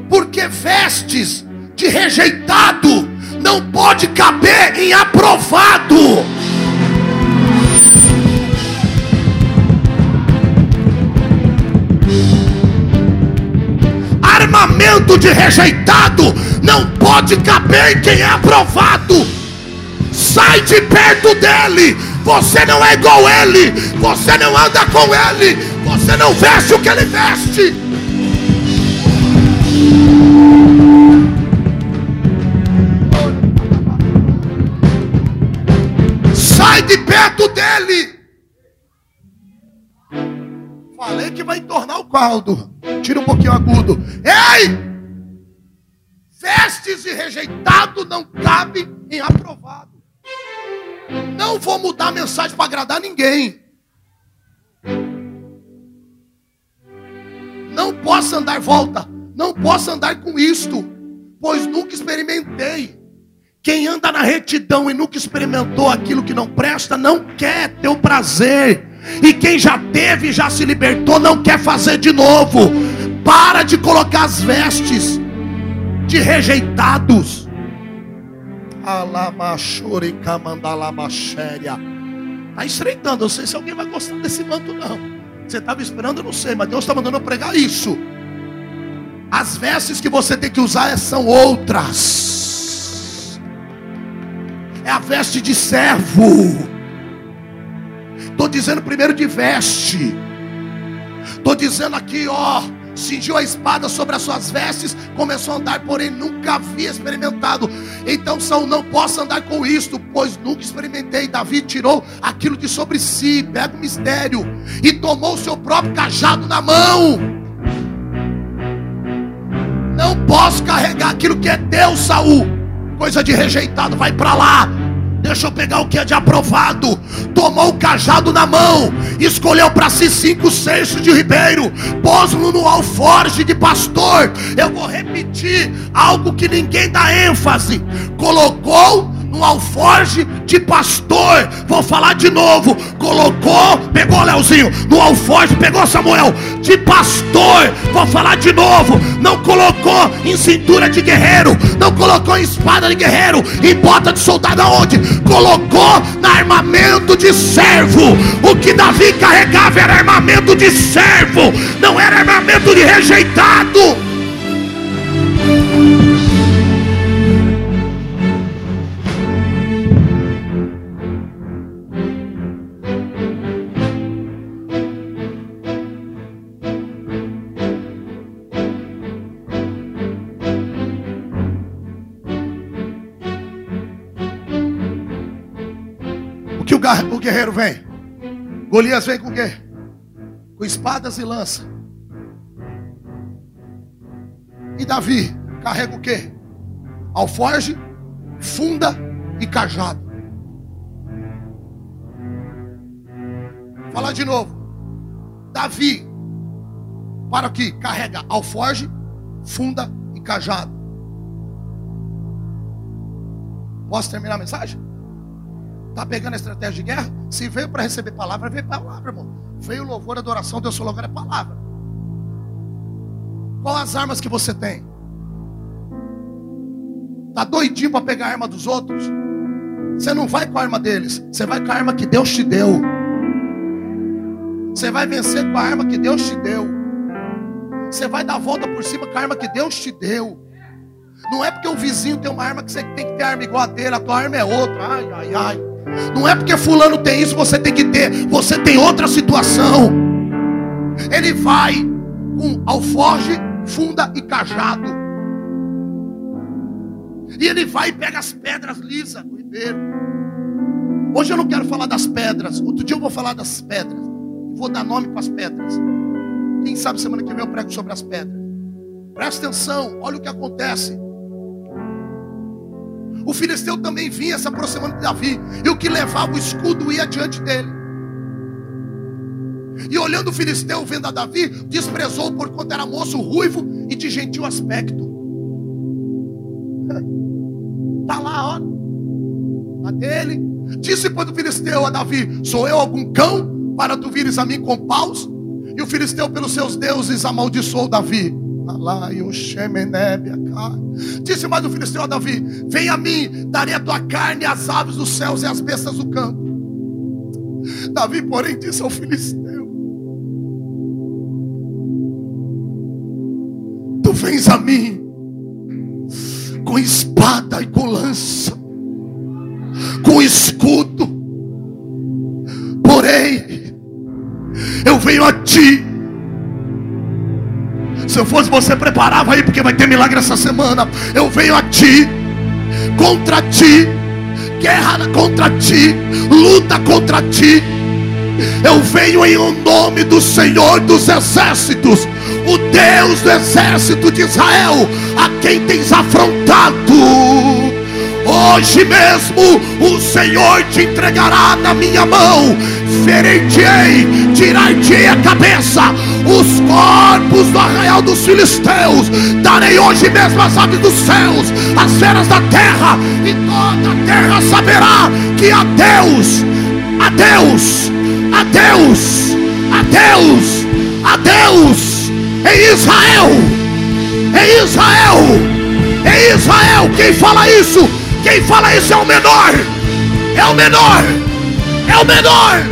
Porque vestes de rejeitado não pode caber em aprovado. Armamento de rejeitado não pode caber em quem é aprovado. Sai de perto dele. Você não é igual ele. Você não anda com ele. Você não veste o que ele veste. Sai de perto dele. Falei que vai entornar o caldo. Tira um pouquinho agudo. Ei! Vestes de rejeitado não cabe em aprovado. Não vou mudar a mensagem para agradar ninguém. Não posso andar volta. Não posso andar com isto. Pois nunca experimentei. Quem anda na retidão e nunca experimentou aquilo que não presta, não quer ter o prazer e quem já teve, já se libertou, não quer fazer de novo. Para de colocar as vestes de rejeitados. Está estreitando. Eu sei se alguém vai gostar desse manto, não. Você estava esperando, eu não sei, mas Deus está mandando eu pregar isso. As vestes que você tem que usar são outras. É a veste de servo. Estou dizendo primeiro de veste. Estou dizendo aqui, ó, cingiu a espada sobre as suas vestes, começou a andar, porém nunca havia experimentado. Então Saul não posso andar com isto, pois nunca experimentei. Davi tirou aquilo de sobre si, pega o mistério, e tomou o seu próprio cajado na mão. Não posso carregar aquilo que é Deus, Saul. Coisa de rejeitado, vai para lá. Deixa eu pegar o que é de aprovado. Tomou o cajado na mão, escolheu para si cinco seixos de ribeiro, pôs-no no alforje de pastor. Eu vou repetir algo que ninguém dá ênfase. Colocou no alforje de pastor. Vou falar de novo. Colocou, pegou Leozinho, no alforje, pegou Samuel, de pastor. Vou falar de novo. Não colocou em cintura de guerreiro, não colocou em espada de guerreiro, em bota de soldado aonde? Colocou no armamento de servo. O que Davi carregava era armamento de servo, não era armamento de rejeitado. Vem? Golias vem com o quê? Com espadas e lança. E Davi carrega o quê? Alforge, funda e cajado. Falar de novo. Davi, para aqui, carrega alforge, funda e cajado. Posso terminar a mensagem? Está pegando a estratégia de guerra? Se veio para receber palavra, veio palavra, irmão. Veio louvor, adoração, Deus falou agora é palavra. Qual as armas que você tem? Tá doidinho para pegar a arma dos outros? Você não vai com a arma deles, você vai com a arma que Deus te deu. Você vai vencer com a arma que Deus te deu. Você vai dar a volta por cima com a arma que Deus te deu. Não é porque o vizinho tem uma arma que você tem que ter arma igual a dele, a tua arma é outra. Ai, ai, ai. Não é porque fulano tem isso, você tem que ter. Você tem outra situação. Ele vai com alforge, funda e cajado. E ele vai e pega as pedras lisas do ribeiro. Hoje eu não quero falar das pedras. Outro dia eu vou falar das pedras. Vou dar nome para as pedras. Quem sabe semana que vem eu prego sobre as pedras. Presta atenção, olha o que acontece. O filisteu também vinha se aproximando de Davi. E o que levava o escudo ia diante dele. E olhando o filisteu, vendo a Davi, desprezou por quanto era moço ruivo e de gentil aspecto. Está lá, ó. A dele. Disse pois o filisteu a Davi: Sou eu algum cão para tu vires a mim com paus? E o filisteu, pelos seus deuses, amaldiçoou Davi. Disse mais o filisteu a Davi: Vem a mim, darei a tua carne às aves dos céus e às bestas do campo. Davi, porém, disse ao filisteu: Tu vens a mim com espada e com lança, com escudo, porém, eu venho a ti se eu fosse você, preparava aí, porque vai ter milagre essa semana. Eu venho a ti, contra ti, guerra contra ti, luta contra ti. Eu venho em o nome do Senhor dos exércitos, o Deus do exército de Israel, a quem tens afrontado. Hoje mesmo o Senhor te entregará na minha mão, ferei-te-ei, tirar-te-ei a cabeça. Os corpos do arraial dos filisteus. Darei hoje mesmo as aves dos céus, as feras da terra, e toda a terra saberá que a Deus, a Deus, a Deus, a Deus, a Deus, em Israel, em Israel, em Israel, quem fala isso, quem fala isso é o menor, é o menor, é o menor.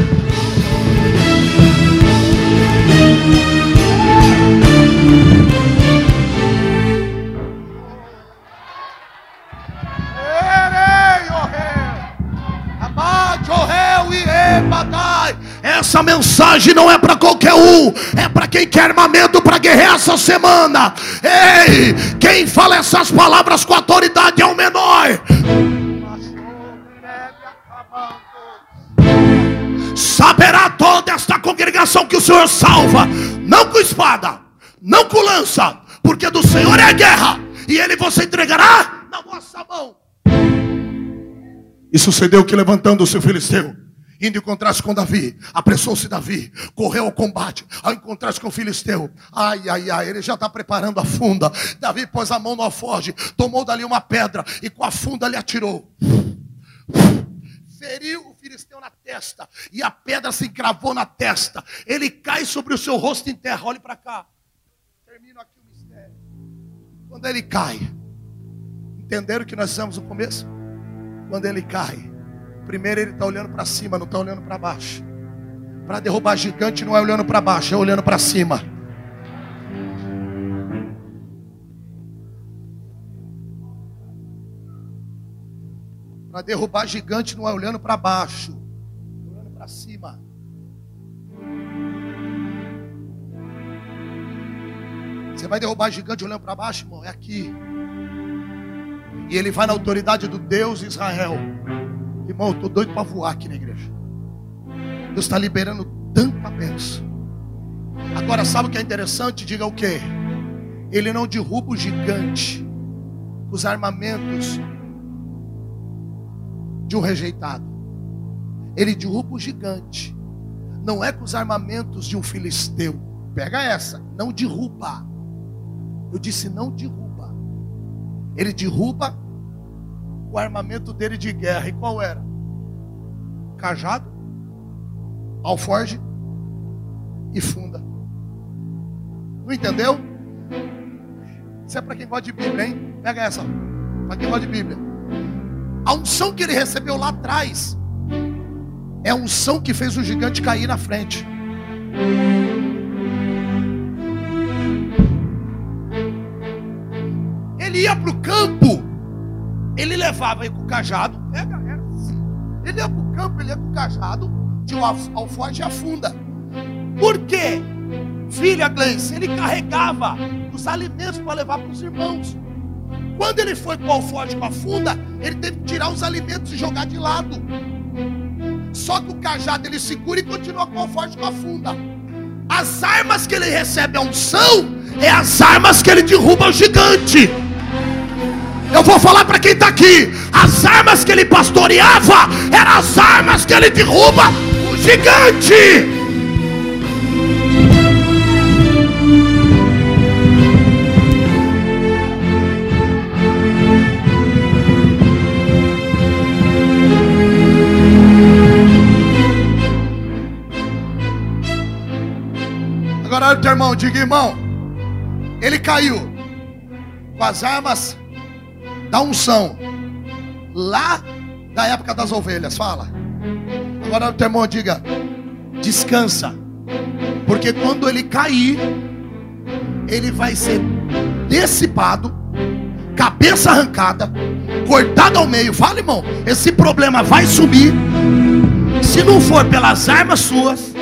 Essa mensagem não é para qualquer um, é para quem quer armamento para guerrear essa semana. Ei, quem fala essas palavras com autoridade é o menor. Saberá toda esta congregação que o Senhor salva, não com espada, não com lança, porque do Senhor é a guerra, e Ele você entregará na vossa mão. E sucedeu que levantando o filisteu, indo encontrar-se com Davi, apressou-se Davi, correu ao combate, ao encontrar-se com o filisteu. Ai, ai, ai, ele já está preparando a funda. Davi pôs a mão no alforge, tomou dali uma pedra e com a funda lhe atirou. Feriu o filisteu na testa e a pedra se encravou na testa. Ele cai sobre o seu rosto em terra. Olhe para cá. Termino aqui o mistério. Quando ele cai, entenderam que nós estamos no começo? Quando ele cai, primeiro ele está olhando para cima, não está olhando para baixo. Para derrubar gigante não é olhando para baixo, é olhando para cima. Para derrubar gigante não é olhando para baixo, é olhando para cima. Você vai derrubar gigante olhando para baixo, irmão? É aqui. E ele vai na autoridade do Deus Israel. Irmão, eu estou doido para voar aqui na igreja. Deus está liberando tanta bênção. Agora, sabe o que é interessante? Diga o que? Ele não derruba o gigante, os armamentos de um rejeitado. Ele derruba o gigante. Não é com os armamentos de um filisteu. Pega essa. Não derruba. Eu disse não derruba. Ele derruba o armamento dele de guerra. E qual era? Cajado, alforge e funda. Não entendeu? Isso é para quem gosta de Bíblia, hein? Pega essa. Para quem gosta de Bíblia. A unção que ele recebeu lá atrás é a unção que fez o gigante cair na frente. Ele ia para o campo, ele levava aí com o cajado, pega, ele ia para o campo, ele ia com o cajado, tinha o alforje e a funda. Por quê? Filha Gleice, ele carregava os alimentos para levar para os irmãos. Quando ele foi com o alforje com a funda, ele teve que tirar os alimentos e jogar de lado. Só que o cajado ele segura e continua com o alforje com a funda. As armas que ele recebe a unção é as armas que ele derruba o gigante. Eu vou falar para quem está aqui: as armas que ele pastoreava eram as armas que ele derruba o gigante. Agora olha o teu irmão, diga irmão. Ele caiu com as armas da unção. Lá da época das ovelhas, fala. Agora o teu irmão diga: descansa. Porque quando ele cair, ele vai ser dissipado, cabeça arrancada, cortado ao meio. Fala, irmão, esse problema vai sumir. Se não for pelas armas suas,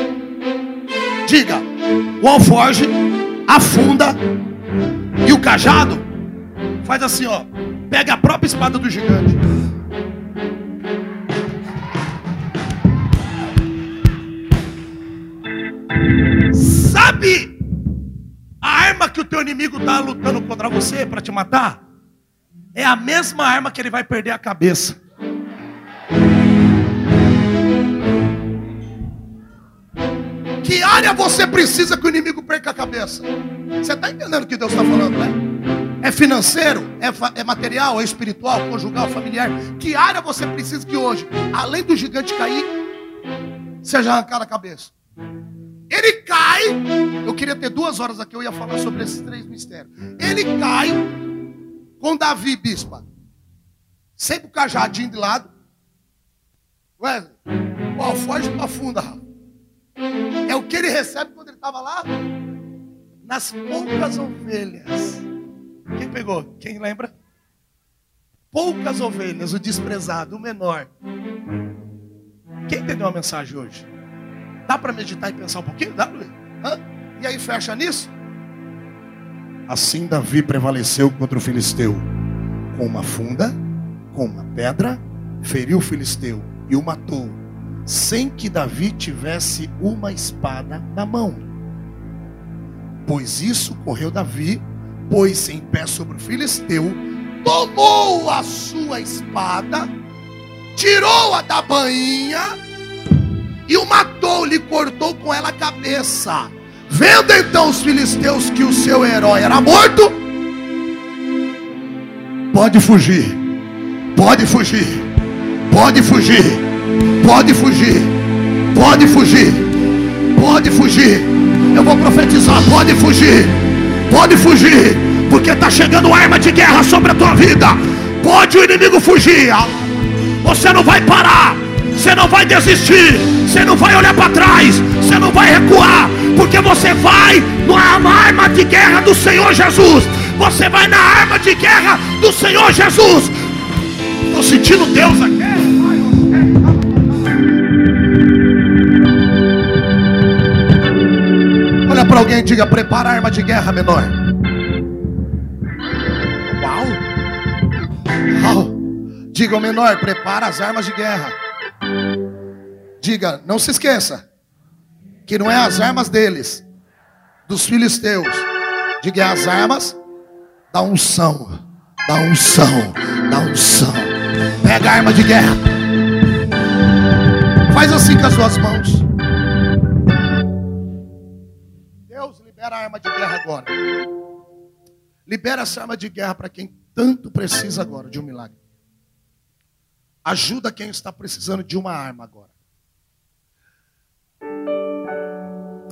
diga: o alforge, a funda e o cajado. Faz assim, ó. Pega a própria espada do gigante. Sabe a arma que o teu inimigo está lutando contra você para te matar? É a mesma arma que ele vai perder a cabeça. Que área você precisa que o inimigo perca a cabeça? Você está entendendo o que Deus está falando, né? É financeiro? É, é material? É espiritual? Conjugal? Familiar? Que área você precisa que hoje, além do gigante cair, seja arrancada a cabeça? Ele cai. Eu queria ter duas horas aqui, eu ia falar sobre esses três mistérios. Ele cai com Davi, bispa. Sempre o cajadinho de lado. Wesley, ó, foge para funda, É o que ele recebe quando ele estava lá nas poucas ovelhas. Quem pegou? Quem lembra? Poucas ovelhas, o desprezado, o menor. Quem entendeu a mensagem hoje? Dá para meditar e pensar um pouquinho? Dá, Luiz? Hã? E aí fecha nisso? Assim Davi prevaleceu contra o filisteu com uma funda, com uma pedra, feriu o filisteu e o matou, sem que Davi tivesse uma espada na mão. Pois isso correu Davi, pôs-se em pé sobre o filisteu, tomou a sua espada, tirou-a da bainha e o matou, lhe cortou com ela a cabeça. Vendo então os filisteus que o seu herói era morto, pode fugir, pode fugir, pode fugir, pode fugir, pode fugir, pode fugir. Eu vou profetizar, pode fugir, pode fugir, porque está chegando arma de guerra sobre a tua vida. Pode o inimigo fugir, você não vai parar, você não vai desistir, você não vai olhar para trás, você não vai recuar, porque você vai na arma de guerra do Senhor Jesus. Você vai na arma de guerra do Senhor Jesus. Estou sentindo Deus aqui. Para alguém e diga: prepara a arma de guerra menor. Uau! Uau! Diga ao menor: prepara as armas de guerra. Diga, não se esqueça que não é as armas deles, dos filisteus. Diga, é as armas da unção, da unção, da unção. Pega a arma de guerra. Faz assim com as suas mãos. Libera a arma de guerra agora. Libera essa arma de guerra para quem tanto precisa agora de um milagre. Ajuda quem está precisando de uma arma agora.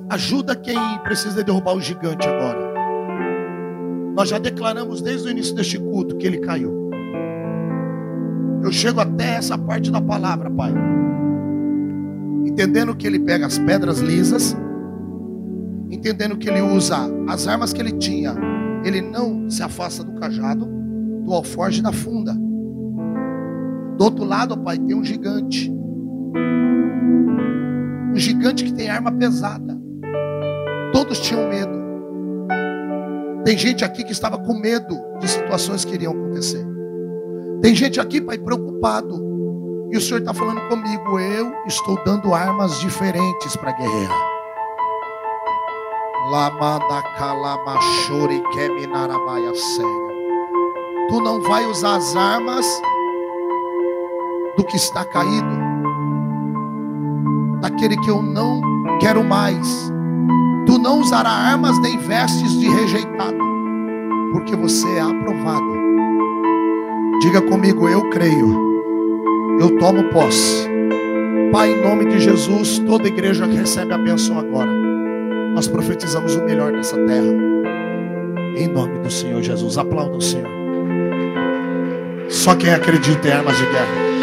Ajuda quem precisa derrubar o gigante agora. Nós já declaramos desde o início deste culto que ele caiu. Eu chego até essa parte da palavra, Pai. Entendendo que ele pega as pedras lisas, entendendo que ele usa as armas que ele tinha, ele não se afasta do cajado, do alforge da funda. Do outro lado, Pai, tem um gigante. Um gigante que tem arma pesada. Todos tinham medo. Tem gente aqui que estava com medo de situações que iriam acontecer. Tem gente aqui, pai, preocupado. E o Senhor está falando comigo. Eu estou dando armas diferentes para guerrear. Tu não vai usar as armas do que está caído, daquele que eu não quero mais Tu não usará armas nem vestes de rejeitado, porque você é aprovado. Diga comigo, eu creio, eu tomo posse. Pai, em nome de Jesus, toda igreja que recebe a bênção agora, nós profetizamos o melhor nessa terra. Em nome do Senhor Jesus, aplauda o Senhor. Só quem acredita em armas de guerra.